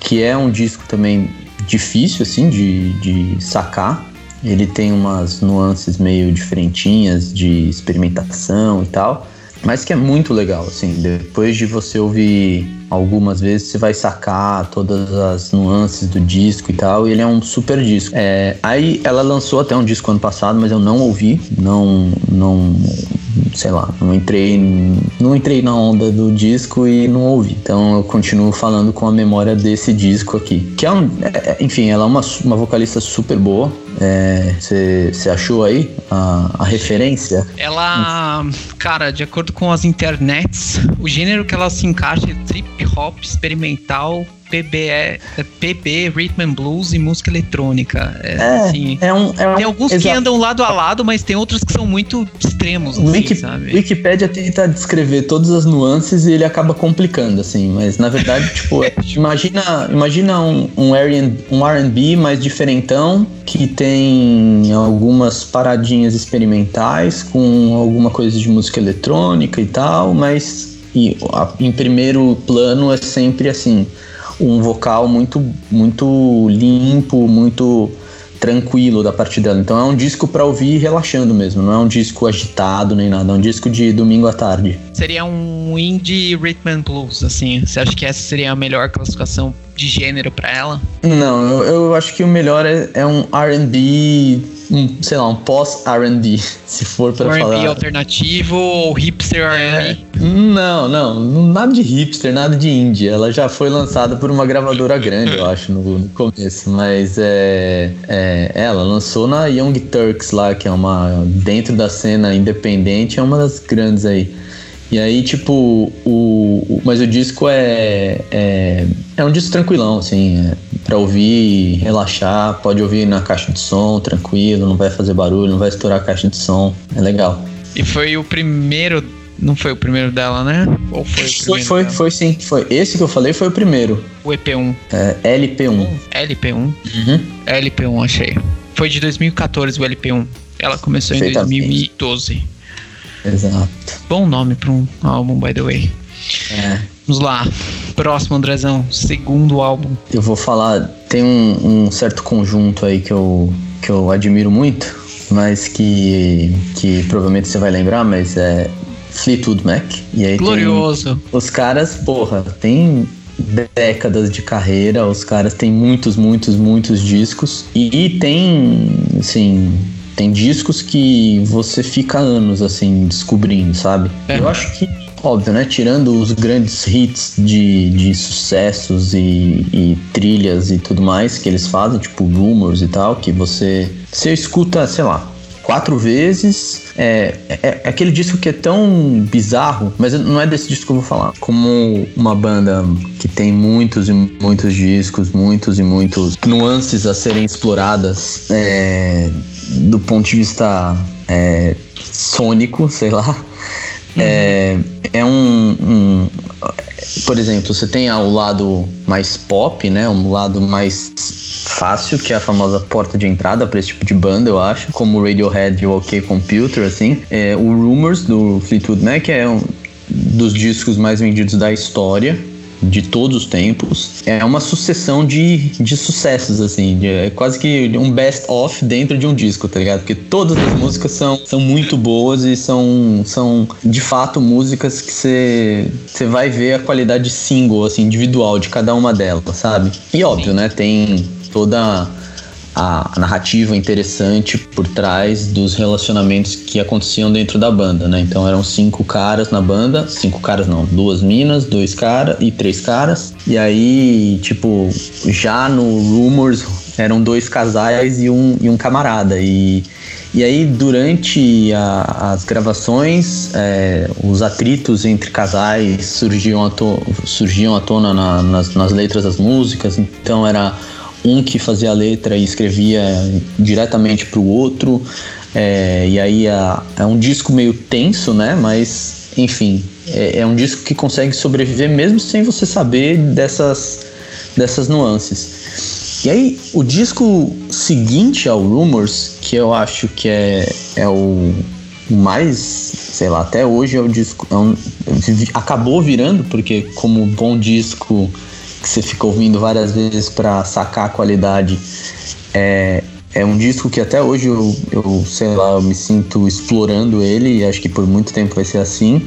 que é um disco também difícil assim de, de sacar. Ele tem umas nuances meio diferentinhas de experimentação e tal, mas que é muito legal, assim. Depois de você ouvir algumas vezes, você vai sacar todas as nuances do disco e tal, e ele é um super disco. É, aí ela lançou até um disco ano passado, mas eu não ouvi, não, não sei lá, não entrei, não entrei na onda do disco e não ouvi. Então eu continuo falando com a memória desse disco aqui. Que é um, é, enfim, ela é uma, uma vocalista super boa. Você é, achou aí a, a referência? Ela, cara, de acordo com as internets, o gênero que ela se encaixa é trip hop experimental PB, é, é PB, Rhythm and Blues e música eletrônica. É, é, assim, é um, é um, tem alguns exato. que andam lado a lado, mas tem outros que são muito extremos, assim, Wiki, sabe? Tenta descrever todas as nuances e ele acaba complicando, assim, mas na verdade, tipo, imagina, imagina um, um R&B mais diferentão, que tem algumas paradinhas experimentais, com alguma coisa de música eletrônica e tal, mas e, em primeiro plano é sempre assim um vocal muito, muito limpo, muito tranquilo da parte dela. Então é um disco para ouvir relaxando mesmo, não é um disco agitado nem nada, é um disco de domingo à tarde. Seria um indie rhythm and blues, assim. Você acha que essa seria a melhor classificação de gênero para ela? Não, eu, eu, acho que o melhor é, é um R&B um, sei lá, um pós-R&B, se for para falar. R&B alternativo ou hipster R&B? É, não, não, nada de hipster, nada de indie. Ela já foi lançada por uma gravadora grande, eu acho, no, no começo, mas é, é, ela lançou na Young Turks lá, que é uma dentro da cena independente, é uma das grandes aí. E aí, tipo, o, o, mas o disco é, é, é um disco tranquilão, assim, é pra ouvir, relaxar, pode ouvir na caixa de som, tranquilo, não vai fazer barulho, não vai estourar a caixa de som, é legal. E foi o primeiro, não foi o primeiro dela, né? Ou foi o Foi, foi, dela? foi sim, foi. Esse que eu falei foi o primeiro. O EP1. É, LP1. LP1? Uhum. LP1, achei. Foi de 2014 o LP1. Ela começou em 2012. Exato. Bom nome para um álbum, by the way. É. Vamos lá. Próximo, Andrezão. Segundo álbum. Eu vou falar. Tem um, um, certo conjunto aí que eu, que eu admiro muito, mas que, que provavelmente você vai lembrar, mas é Fleetwood Mac. E aí Glorioso. os caras, porra, tem décadas de carreira, os caras têm muitos, muitos, muitos discos. E, e tem, assim, tem discos que você fica anos assim descobrindo, sabe? É. Eu acho que, óbvio, né? Tirando os grandes hits de, de sucessos e, e, trilhas e tudo mais que eles fazem, tipo Rumors e tal, que você, você escuta, sei lá, quatro vezes. É, é, é, aquele disco que é tão bizarro, mas não é desse disco que eu vou falar. Como uma banda que tem muitos e muitos discos, muitos e muitos nuances a serem exploradas. É, do ponto de vista é, sônico, sei lá. É, é um, um, Por exemplo, você tem o lado mais pop, né? Um lado mais fácil, que é a famosa porta de entrada para esse tipo de banda, eu acho, como Radiohead e o OK Computer, assim. É, o Rumors do Fleetwood Mac é um, dos discos mais vendidos da história de todos os tempos. É uma sucessão de, de sucessos, assim. De, é quase que um best-of dentro de um disco, tá ligado? Porque todas as músicas são, são muito boas e são, são de fato músicas que você vai ver a qualidade single, assim, individual de cada uma delas, sabe? E óbvio, né? Tem toda a narrativa interessante por trás dos relacionamentos que aconteciam dentro da banda, né? Então eram cinco caras na banda, cinco caras não, duas minas, dois caras e três caras. E aí, tipo, já no Rumors eram dois casais e um, e um camarada. E, e aí, durante a, as gravações, é, os atritos entre casais surgiam à, to, surgiam à tona na, nas, nas letras das músicas. Então era um que fazia a letra e escrevia diretamente para o outro. É, e aí é, é, um disco meio tenso, né? Mas, enfim, é, é, um disco que consegue sobreviver mesmo sem você saber dessas, dessas nuances. E aí, o disco seguinte ao Rumors, que eu acho que é, é o mais, sei lá, até hoje é o disco. É um, acabou virando, porque como bom disco que você fica ouvindo várias vezes para sacar a qualidade. É, é um disco que até hoje eu, eu, sei lá, eu me sinto explorando ele e acho que por muito tempo vai ser assim,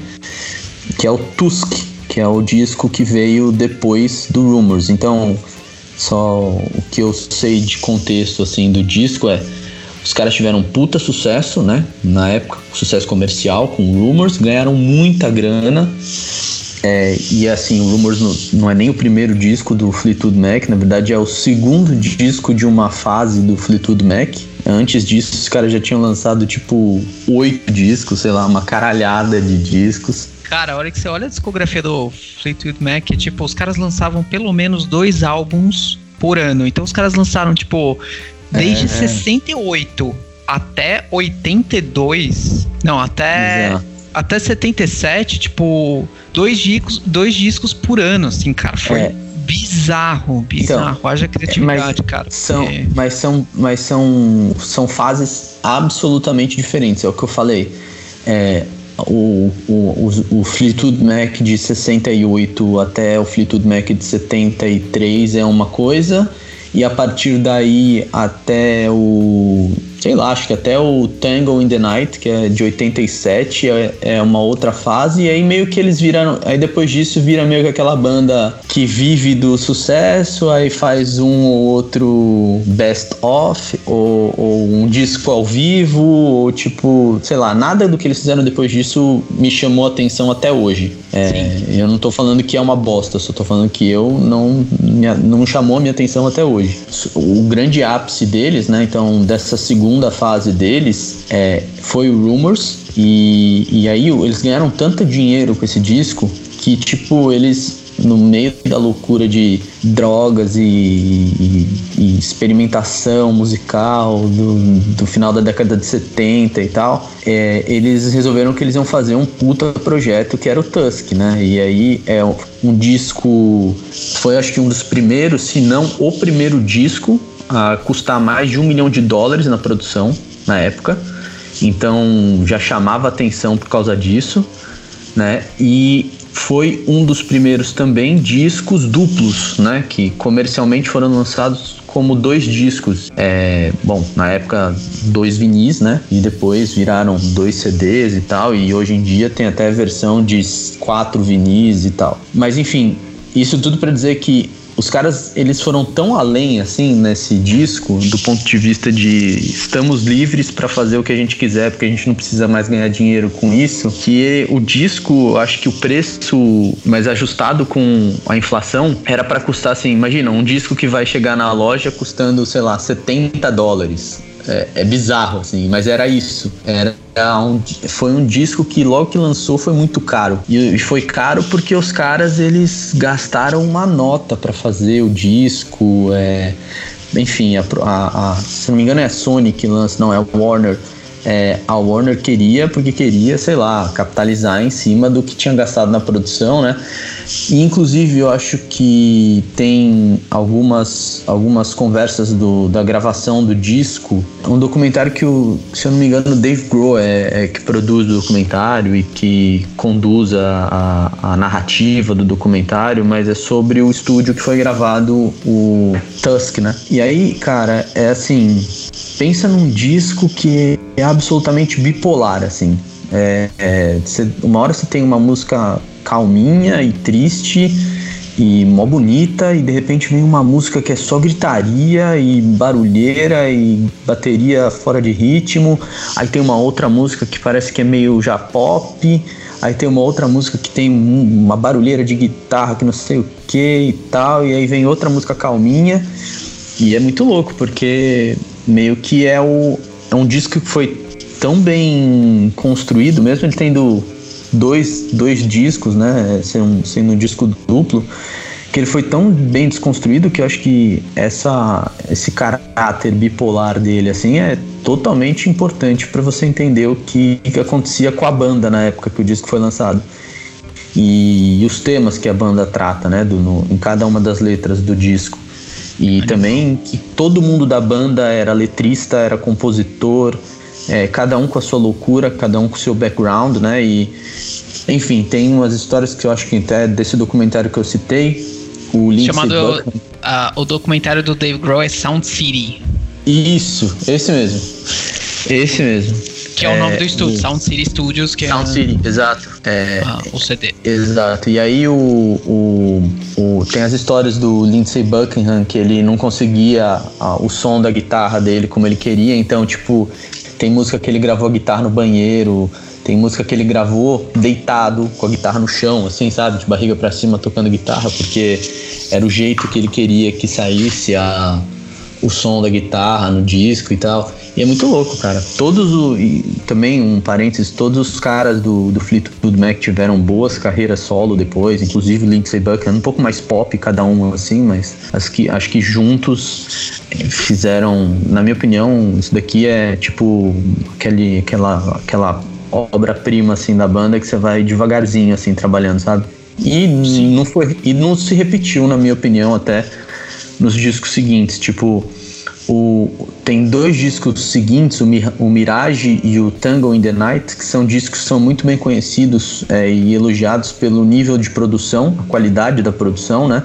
que é o Tusk, que é o disco que veio depois do Rumors. Então, só o que eu sei de contexto assim do disco é os caras tiveram um puta sucesso, né? Na época, sucesso comercial com Rumors, ganharam muita grana é, e assim, o Rumors não, não, é nem o primeiro disco do Fleetwood Mac, na verdade é o segundo disco de uma fase do Fleetwood Mac. Antes disso, os caras já tinham lançado tipo oito discos, sei lá, uma caralhada de discos. Cara, a hora que você olha a discografia do Fleetwood Mac, tipo, os caras lançavam pelo menos dois álbuns por ano. Então os caras lançaram, tipo, desde é, 68 até 82. Não, até. Exato até 77, tipo, dois discos, dois discos por ano, assim, cara. Foi é. bizarro, bizarro. Então, Haja criatividade, mas cara. São, é. Mas, são, mas são, são fases absolutamente diferentes, é o que eu falei. É, o, o, o, o Fleetwood Mac de 68 até o Fleetwood Mac de 73 é uma coisa, e a partir daí até o sei lá, acho que até o Tangle in the Night, que é de 87, é, é uma outra fase, e aí meio que eles viram, aí depois disso vira meio que aquela banda que vive do sucesso, aí faz um ou outro best of, ou, ou um disco ao vivo, ou tipo, sei lá, nada do que eles fizeram depois disso me chamou a atenção até hoje. É, eu não tô falando que é uma bosta, só tô falando que eu não, não chamou a minha atenção até hoje. O grande ápice deles, né, então dessa segunda segunda fase deles é, foi o Rumors. E, e aí eles ganharam tanto dinheiro com esse disco que, tipo, eles no meio da loucura de drogas e, e, e experimentação musical do, do, final da década de 70 e tal, é, eles resolveram que eles iam fazer um puta projeto que era o Tusk, né? E aí é um disco, foi acho que um dos primeiros, se não o primeiro disco a custar mais de um milhão de dólares na produção na época. Então já chamava atenção por causa disso, né? E foi um dos primeiros também discos duplos, né? Que comercialmente foram lançados como dois discos. É, bom, na época dois vinis, né? E depois viraram dois CDs e tal. E hoje em dia tem até versão de quatro vinis e tal. Mas enfim, isso tudo para dizer que os caras eles foram tão além assim nesse disco do ponto de vista de estamos livres para fazer o que a gente quiser porque a gente não precisa mais ganhar dinheiro com isso que o disco acho que o preço mais ajustado com a inflação era para custar assim imagina um disco que vai chegar na loja custando sei lá 70 dólares é, é, bizarro, assim, mas era isso. Era um, foi um disco que logo que lançou foi muito caro. E foi caro porque os caras eles gastaram uma nota para fazer o disco. É, enfim, a, a, a, se não me engano é a Sony que lança, não, é a Warner. É, a Warner queria porque queria, sei lá, capitalizar em cima do que tinha gastado na produção, né? E, inclusive, eu acho que tem algumas, algumas conversas do, da gravação do disco. Um documentário que, o, se eu não me engano, o Dave Grohl é, é que produz o documentário e que conduz a, a, a, narrativa do documentário, mas é sobre o estúdio que foi gravado o Tusk, né? E aí, cara, é assim pensa num disco que é absolutamente bipolar, assim. É, é, cê, uma hora você tem uma música calminha e triste e mó bonita, e de repente vem uma música que é só gritaria e barulheira e bateria fora de ritmo. Aí tem uma outra música que parece que é meio já pop. Aí tem uma outra música que tem uma barulheira de guitarra que não sei o que e tal. E aí vem outra música calminha. E é muito louco, porque meio que é, o, é um disco que foi tão bem construído, mesmo ele tendo dois, dois discos, né? Sendo, sendo um disco duplo, que ele foi tão bem desconstruído que eu acho que essa, esse caráter bipolar dele assim é totalmente importante para você entender o que, que acontecia com a banda na época que o disco foi lançado. E, e os temas que a banda trata, né, do, no, em cada uma das letras do disco. E também que todo mundo da banda era letrista, era compositor, é, cada um com a sua loucura, cada um com o seu background, né? E enfim, tem umas histórias que eu acho que até desse documentário que eu citei, o Lindsay Chamado uh, o documentário do Dave Grohl é Sound City. Isso, esse mesmo. Esse mesmo. Que é, é, o nome do estúdio, Sound City Studios, que Sound é City, exato. É, ah, o CD. Exato. E aí o, o, o, tem as histórias do Lindsey Buckingham que ele não conseguia a, o som da guitarra dele como ele queria, então tipo tem música que ele gravou a guitarra no banheiro, tem música que ele gravou deitado com a guitarra no chão, assim, sabe, de barriga para cima tocando guitarra, porque era o jeito que ele queria que saísse a o som da guitarra no disco e tal. E é muito louco, cara. Todos o. também um parênteses, todos os caras do, do Fleetwood Mac tiveram boas carreiras solo depois, inclusive Lindsey Buckingham, um pouco mais pop cada um assim, mas acho que, acho que juntos fizeram, na minha opinião, isso daqui é tipo aquele, aquela, aquela obra-prima assim da banda que você vai devagarzinho assim trabalhando, sabe? E não foi e não se repetiu, na minha opinião, até nos discos seguintes, tipo o, tem dois discos seguintes, o, o, Mirage e o Tango in the Night, que são discos que são muito bem conhecidos é, e elogiados pelo nível de produção, a qualidade da produção, né?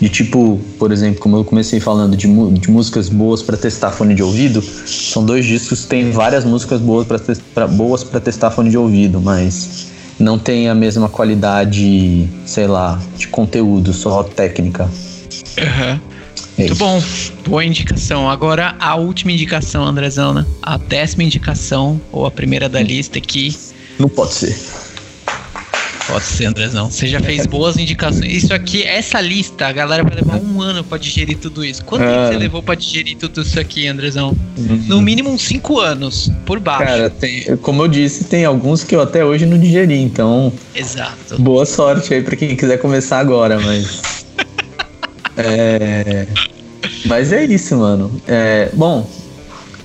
De tipo, por exemplo, como eu comecei falando de, de músicas boas para testar fone de ouvido, são dois discos que têm várias músicas boas para boas para testar fone de ouvido, mas não tem a mesma qualidade, sei lá, de conteúdo, só técnica. Uhum. É Muito bom, boa indicação. Agora a última indicação, Andrezão, né? A décima indicação, ou a primeira da lista aqui. Não pode ser. Pode ser, Andrezão. Você já fez boas indicações. Isso aqui, essa lista, a galera vai levar um ano pra digerir tudo isso. Quanto tempo você levou pra digerir tudo isso aqui, Andrezão? Uhum. No mínimo uns 5 anos, por baixo. Cara, tem, como eu disse, tem alguns que eu até hoje não digeri, então. Exato. Boa sorte aí pra quem quiser começar agora, mas. É... Mas é isso, mano. É... Bom,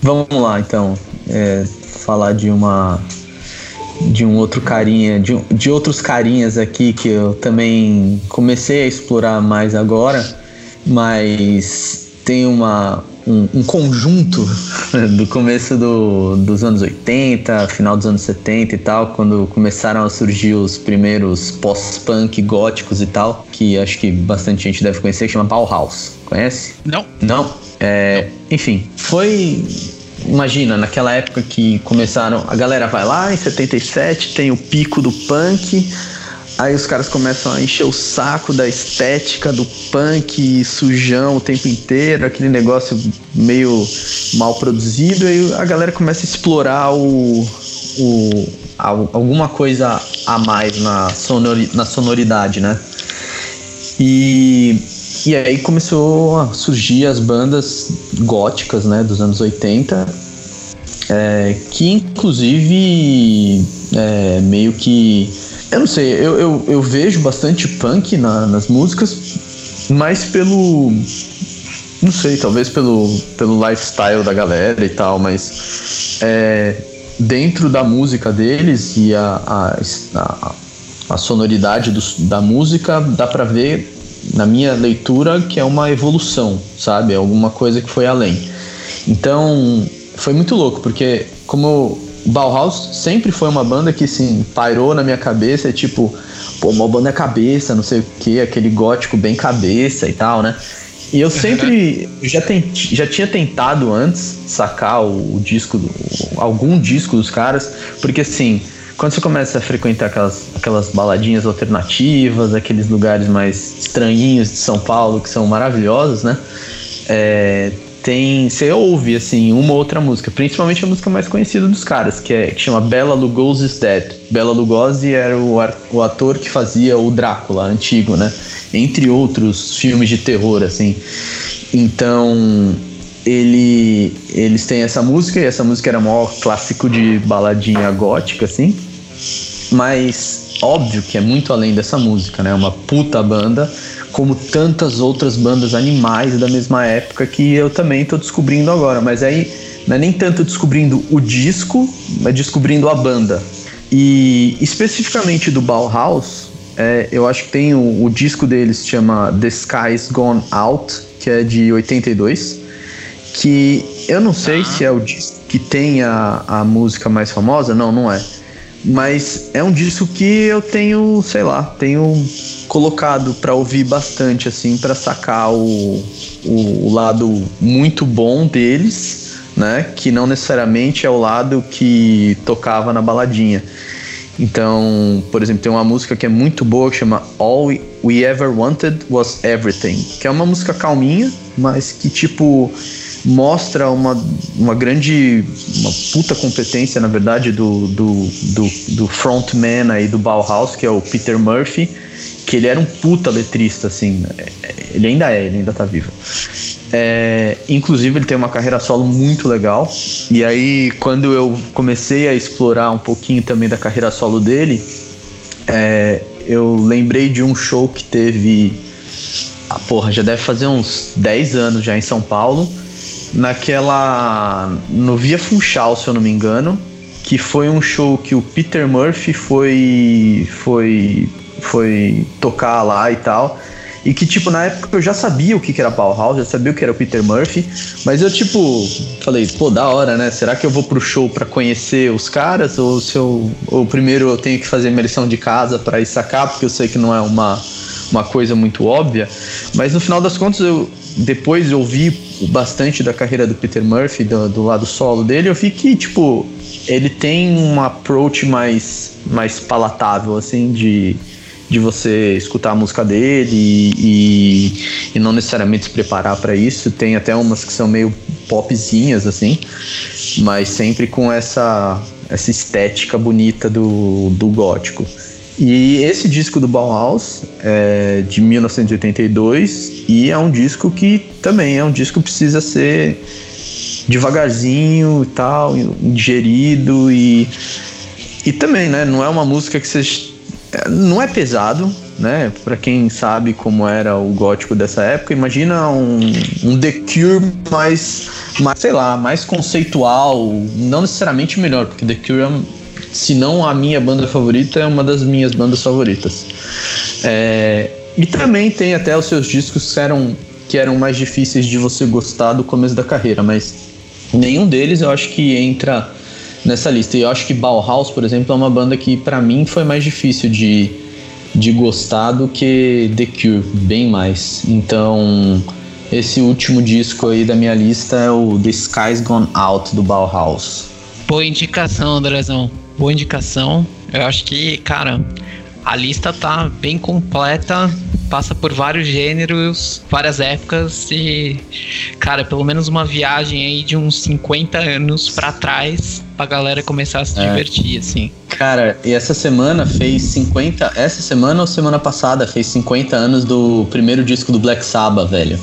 vamos lá então. É... Falar de uma. De um outro carinha, de, de outros carinhas aqui que eu também comecei a explorar mais agora, mas tem uma, um, um, conjunto do começo do, dos anos 80, final dos anos 70 e tal, quando começaram a surgir os primeiros pós-punk góticos e tal, que acho que bastante gente deve conhecer, que chama Bauhaus. Conhece? Não. Não? É, Não. Enfim, foi imagina, naquela época que começaram, a galera vai lá em 77, tem o pico do punk, Aí os caras começam a encher o saco da estética do punk sujão o tempo inteiro, aquele negócio meio mal produzido, e a galera começa a explorar o, o alguma coisa a mais na, sonori, na sonoridade, né? E, e aí começou a surgir as bandas góticas, né, dos anos 80, é, que inclusive é, meio que eu não sei, eu, eu, eu vejo bastante punk na, nas músicas, mas pelo. Não sei, talvez pelo, pelo lifestyle da galera e tal, mas. É, dentro da música deles e a, a, a, a sonoridade do, da música, dá pra ver, na minha leitura, que é uma evolução, sabe? É alguma coisa que foi além. Então, foi muito louco, porque como Bauhaus sempre foi uma banda que, assim, pairou na minha cabeça, é tipo, pô, uma banda cabeça, não sei o que, aquele gótico bem cabeça e tal, né? E eu sempre já, tenti, já tinha tentado antes sacar o, o disco, do, algum disco dos caras, porque assim, quando você começa a frequentar aquelas, aquelas baladinhas alternativas, aqueles lugares mais estranhinhos de São Paulo que são maravilhosos, né? É, tem. Você ouve, assim, uma outra música, principalmente a música mais conhecida dos caras, que, é, que chama Bela Lugosi's Dead. Bela Lugosi era o, o ator que fazia o Drácula antigo, né? entre outros filmes de terror, assim. Então, ele, eles têm essa música, e essa música era o maior clássico de baladinha gótica, assim. Mas, óbvio que é muito além dessa música, né? Uma puta banda, como tantas outras bandas animais da mesma época que eu também tô descobrindo agora. Mas aí, não é nem tanto descobrindo o disco, mas descobrindo a banda. E especificamente do Bauhaus, é, eu acho que tem o, o disco deles chama The Sky's Gone Out, que é de 82. Que eu não sei ah. se é o disco que tem a, a música mais famosa, não, não é. Mas é um disco que eu tenho, sei lá, tenho colocado para ouvir bastante, assim, para sacar o, o, o, lado muito bom deles, né? Que não necessariamente é o lado que tocava na baladinha. Então, por exemplo, tem uma música que é muito boa que chama All We Ever Wanted Was Everything, que é uma música calminha, mas que tipo mostra uma, uma grande, uma puta competência, na verdade, do, do, do, do frontman aí do Bauhaus, que é o Peter Murphy, que ele era um puta letrista, assim, ele ainda é, ele ainda tá vivo. É, inclusive ele tem uma carreira solo muito legal. E aí quando eu comecei a explorar um pouquinho também da carreira solo dele, é, eu lembrei de um show que teve. Ah, porra, já deve fazer uns 10 anos já em São Paulo. Naquela. No Via Funchal, se eu não me engano. Que foi um show que o Peter Murphy foi. Foi. Foi tocar lá e tal. E que, tipo, na época eu já sabia o que, era Bauhaus, já sabia o que era o Peter Murphy, mas eu, tipo, falei, pô, da hora, né? Será que eu vou pro show para conhecer os caras? Ou se eu. Ou primeiro eu tenho que fazer minha lição de casa para ir sacar, porque eu sei que não é uma, uma coisa muito óbvia. Mas no final das contas, eu depois eu ouvi bastante da carreira do Peter Murphy, do, do lado solo dele, eu vi que, tipo, ele tem um approach mais, mais palatável, assim, de de você escutar a música dele e, e, e não necessariamente se preparar para isso. Tem até umas que são meio popzinhas, assim, mas sempre com essa, essa estética bonita do, do gótico. E esse disco do Bauhaus é de 1982 e é um disco que também é um disco que precisa ser devagarzinho e tal, digerido e e também, né, não é uma música que você não é pesado, né? Para quem sabe como era o gótico dessa época, imagina um, um The Cure mais, mais, sei lá, mais conceitual, não necessariamente melhor, porque The Cure, é, se não a minha banda favorita, é uma das minhas bandas favoritas. É, e também tem até os seus discos que eram, que eram mais difíceis de você gostar do começo da carreira, mas nenhum deles eu acho que entra nessa lista. E eu acho que Bauhaus, por exemplo, é uma banda que para mim foi mais difícil de, de gostar do que The Cure, bem mais. Então, esse último disco aí da minha lista é o The Sky's Gone Out do Bauhaus. Boa indicação, Andrezão. Boa indicação. Eu acho que, cara, a lista tá bem completa passa por vários gêneros, várias épocas e, cara, pelo menos uma viagem aí de uns 50 anos para trás pra galera começar a se é. divertir, assim. Cara, e essa semana fez 50. Essa semana ou semana passada fez 50 anos do primeiro disco do Black Sabbath, velho.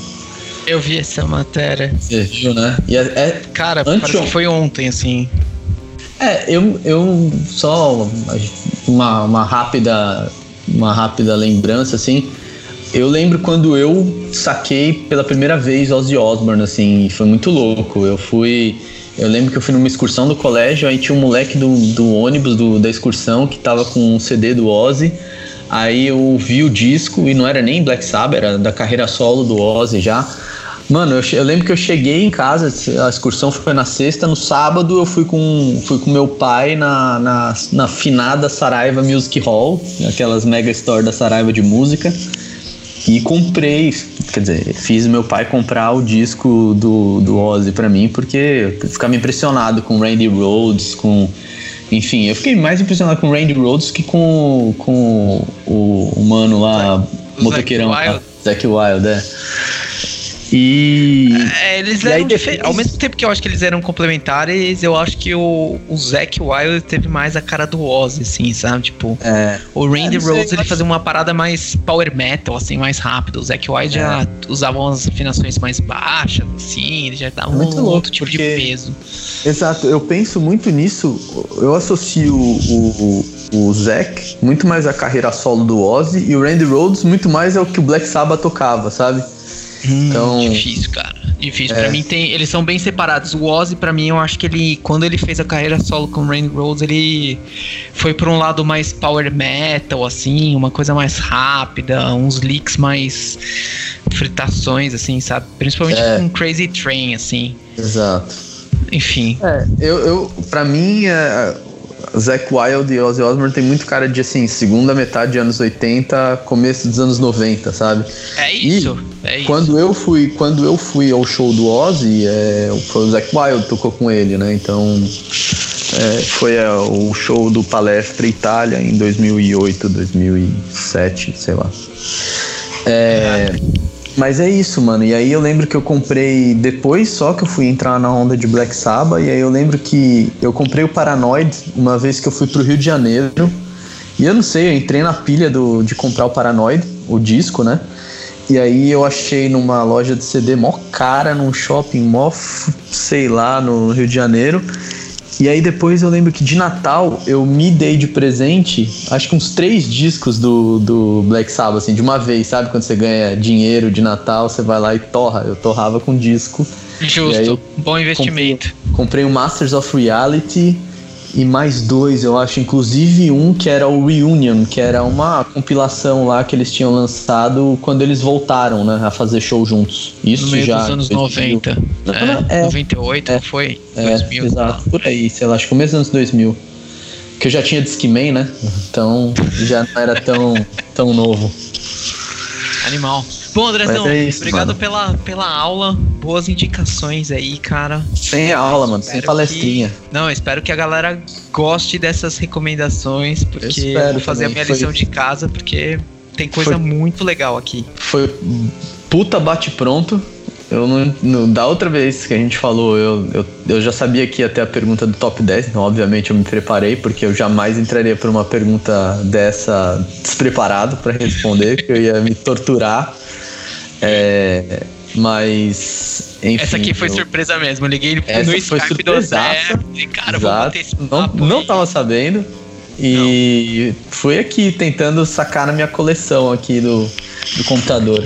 Eu vi essa matéria. Você viu, né? E é, é Cara, parece que foi ontem, assim. É, eu, eu só uma, uma rápida uma rápida lembrança assim eu lembro quando eu saquei pela primeira vez Ozzy Osbourne, assim, foi muito louco. Eu fui. Eu lembro que eu fui numa excursão do colégio, aí tinha um moleque do, do ônibus do, da excursão que tava com um CD do Ozzy. Aí eu vi o disco e não era nem Black Sabbath, era da carreira solo do Ozzy já. Mano, eu, eu, lembro que eu cheguei em casa, a excursão foi na sexta, no sábado eu fui com, fui com meu pai na, na, na finada Saraiva Music Hall, aquelas mega store da Saraiva de música, e comprei, quer dizer, fiz meu pai comprar o disco do, do Ozzy pra mim, porque eu ficava impressionado com Randy Rhodes, com enfim, eu fiquei mais impressionado com o Randy Rhodes que com, com o, o mano lá, o motoqueirão. Zack Wild. Wild, é. E. É, eles eram depois... Ao mesmo tempo que eu acho que eles eram complementares, eu acho que o, o Zack Wild teve mais a cara do Ozzy, assim, sabe? Tipo, é. o Randy é, Rhodes ele fazia uma parada mais power metal, assim, mais rápido. O Zack Wild é. já usava umas afinações mais baixas, assim, ele já dava muito um louco, outro tipo porque... de peso. Exato, eu penso muito nisso, eu associo o, o, o Zack muito mais à carreira solo do Ozzy e o Randy Rhodes muito mais ao que o Black Sabbath tocava, sabe? Hum, então, difícil, cara. Difícil. É. Pra mim tem. Eles são bem separados. O Ozzy, pra mim, eu acho que ele. Quando ele fez a carreira solo com Randy Rhodes, ele foi pra um lado mais power metal, assim, uma coisa mais rápida, uns leaks mais fritações, assim, sabe? Principalmente é. com Crazy Train, assim. Exato. Enfim. É, eu, eu pra mim, é, Zack Wild e Ozzy Osbourne tem muito cara de assim, segunda metade de anos 80, começo dos anos 90, sabe? É isso. E é quando isso. eu fui, quando eu fui ao show do Ozzy, é, foi o Zack Wild que tocou com ele, né? Então é, foi é, o show do Palestra Itália em 2008, 2007, sei lá. É, mas é isso, mano. E aí eu lembro que eu comprei depois só que eu fui entrar na onda de Black Sabbath. E aí eu lembro que eu comprei o Paranoid uma vez que eu fui pro Rio de Janeiro. E eu não sei, eu entrei na pilha do, de comprar o Paranoid, o disco, né? E aí eu achei numa loja de CD mó cara, num shopping mó, sei lá, no Rio de Janeiro. E aí depois eu lembro que de Natal eu me dei de presente, acho que uns três discos do, do Black Sabbath, assim, de uma vez, sabe? Quando você ganha dinheiro de Natal, você vai lá e torra. Eu torrava com disco. Justo, bom investimento. Comprei, comprei o Masters of Reality, e mais dois, eu acho, inclusive um que era o Reunion, que era uma compilação lá que eles tinham lançado quando eles voltaram, né, a fazer show juntos. Isso no meio já dos anos 90. É, é, 98 é, foi? É, 2000. Exato, por aí, sei lá, acho que começo dos anos 2000. Que eu já tinha Discman, né? Então já não era tão, tão novo. Animal. Bom, Andrezão, é isso, obrigado pela, pela aula. Boas indicações aí, cara. Sem aula, mano, sem palestrinha. Que... Não, espero que a galera goste dessas recomendações, porque eu vou fazer também. a minha Foi... lição de casa, porque tem coisa Foi... muito legal aqui. Foi puta bate pronto. Eu não, não, da outra vez que a gente falou, eu, eu, eu já sabia que ia ter a pergunta do top 10, então obviamente eu me preparei, porque eu jamais entraria por uma pergunta dessa despreparado para responder, que eu ia me torturar. É, mas. Enfim, essa aqui foi eu... surpresa mesmo. Eu liguei no Skype do Zé. E, cara, Exato. vou Não, não tava sabendo. E não. fui aqui tentando sacar na minha coleção aqui do, do computador.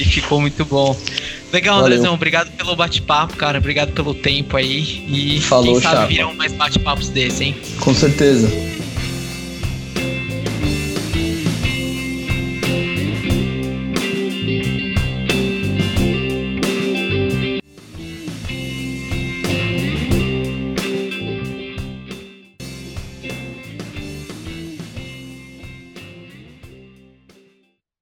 E ficou muito bom. Legal, Valeu. Andrezão. Obrigado pelo bate-papo, cara. Obrigado pelo tempo aí. E Falou, quem sabe viram mais bate-papos desse, hein? Com certeza.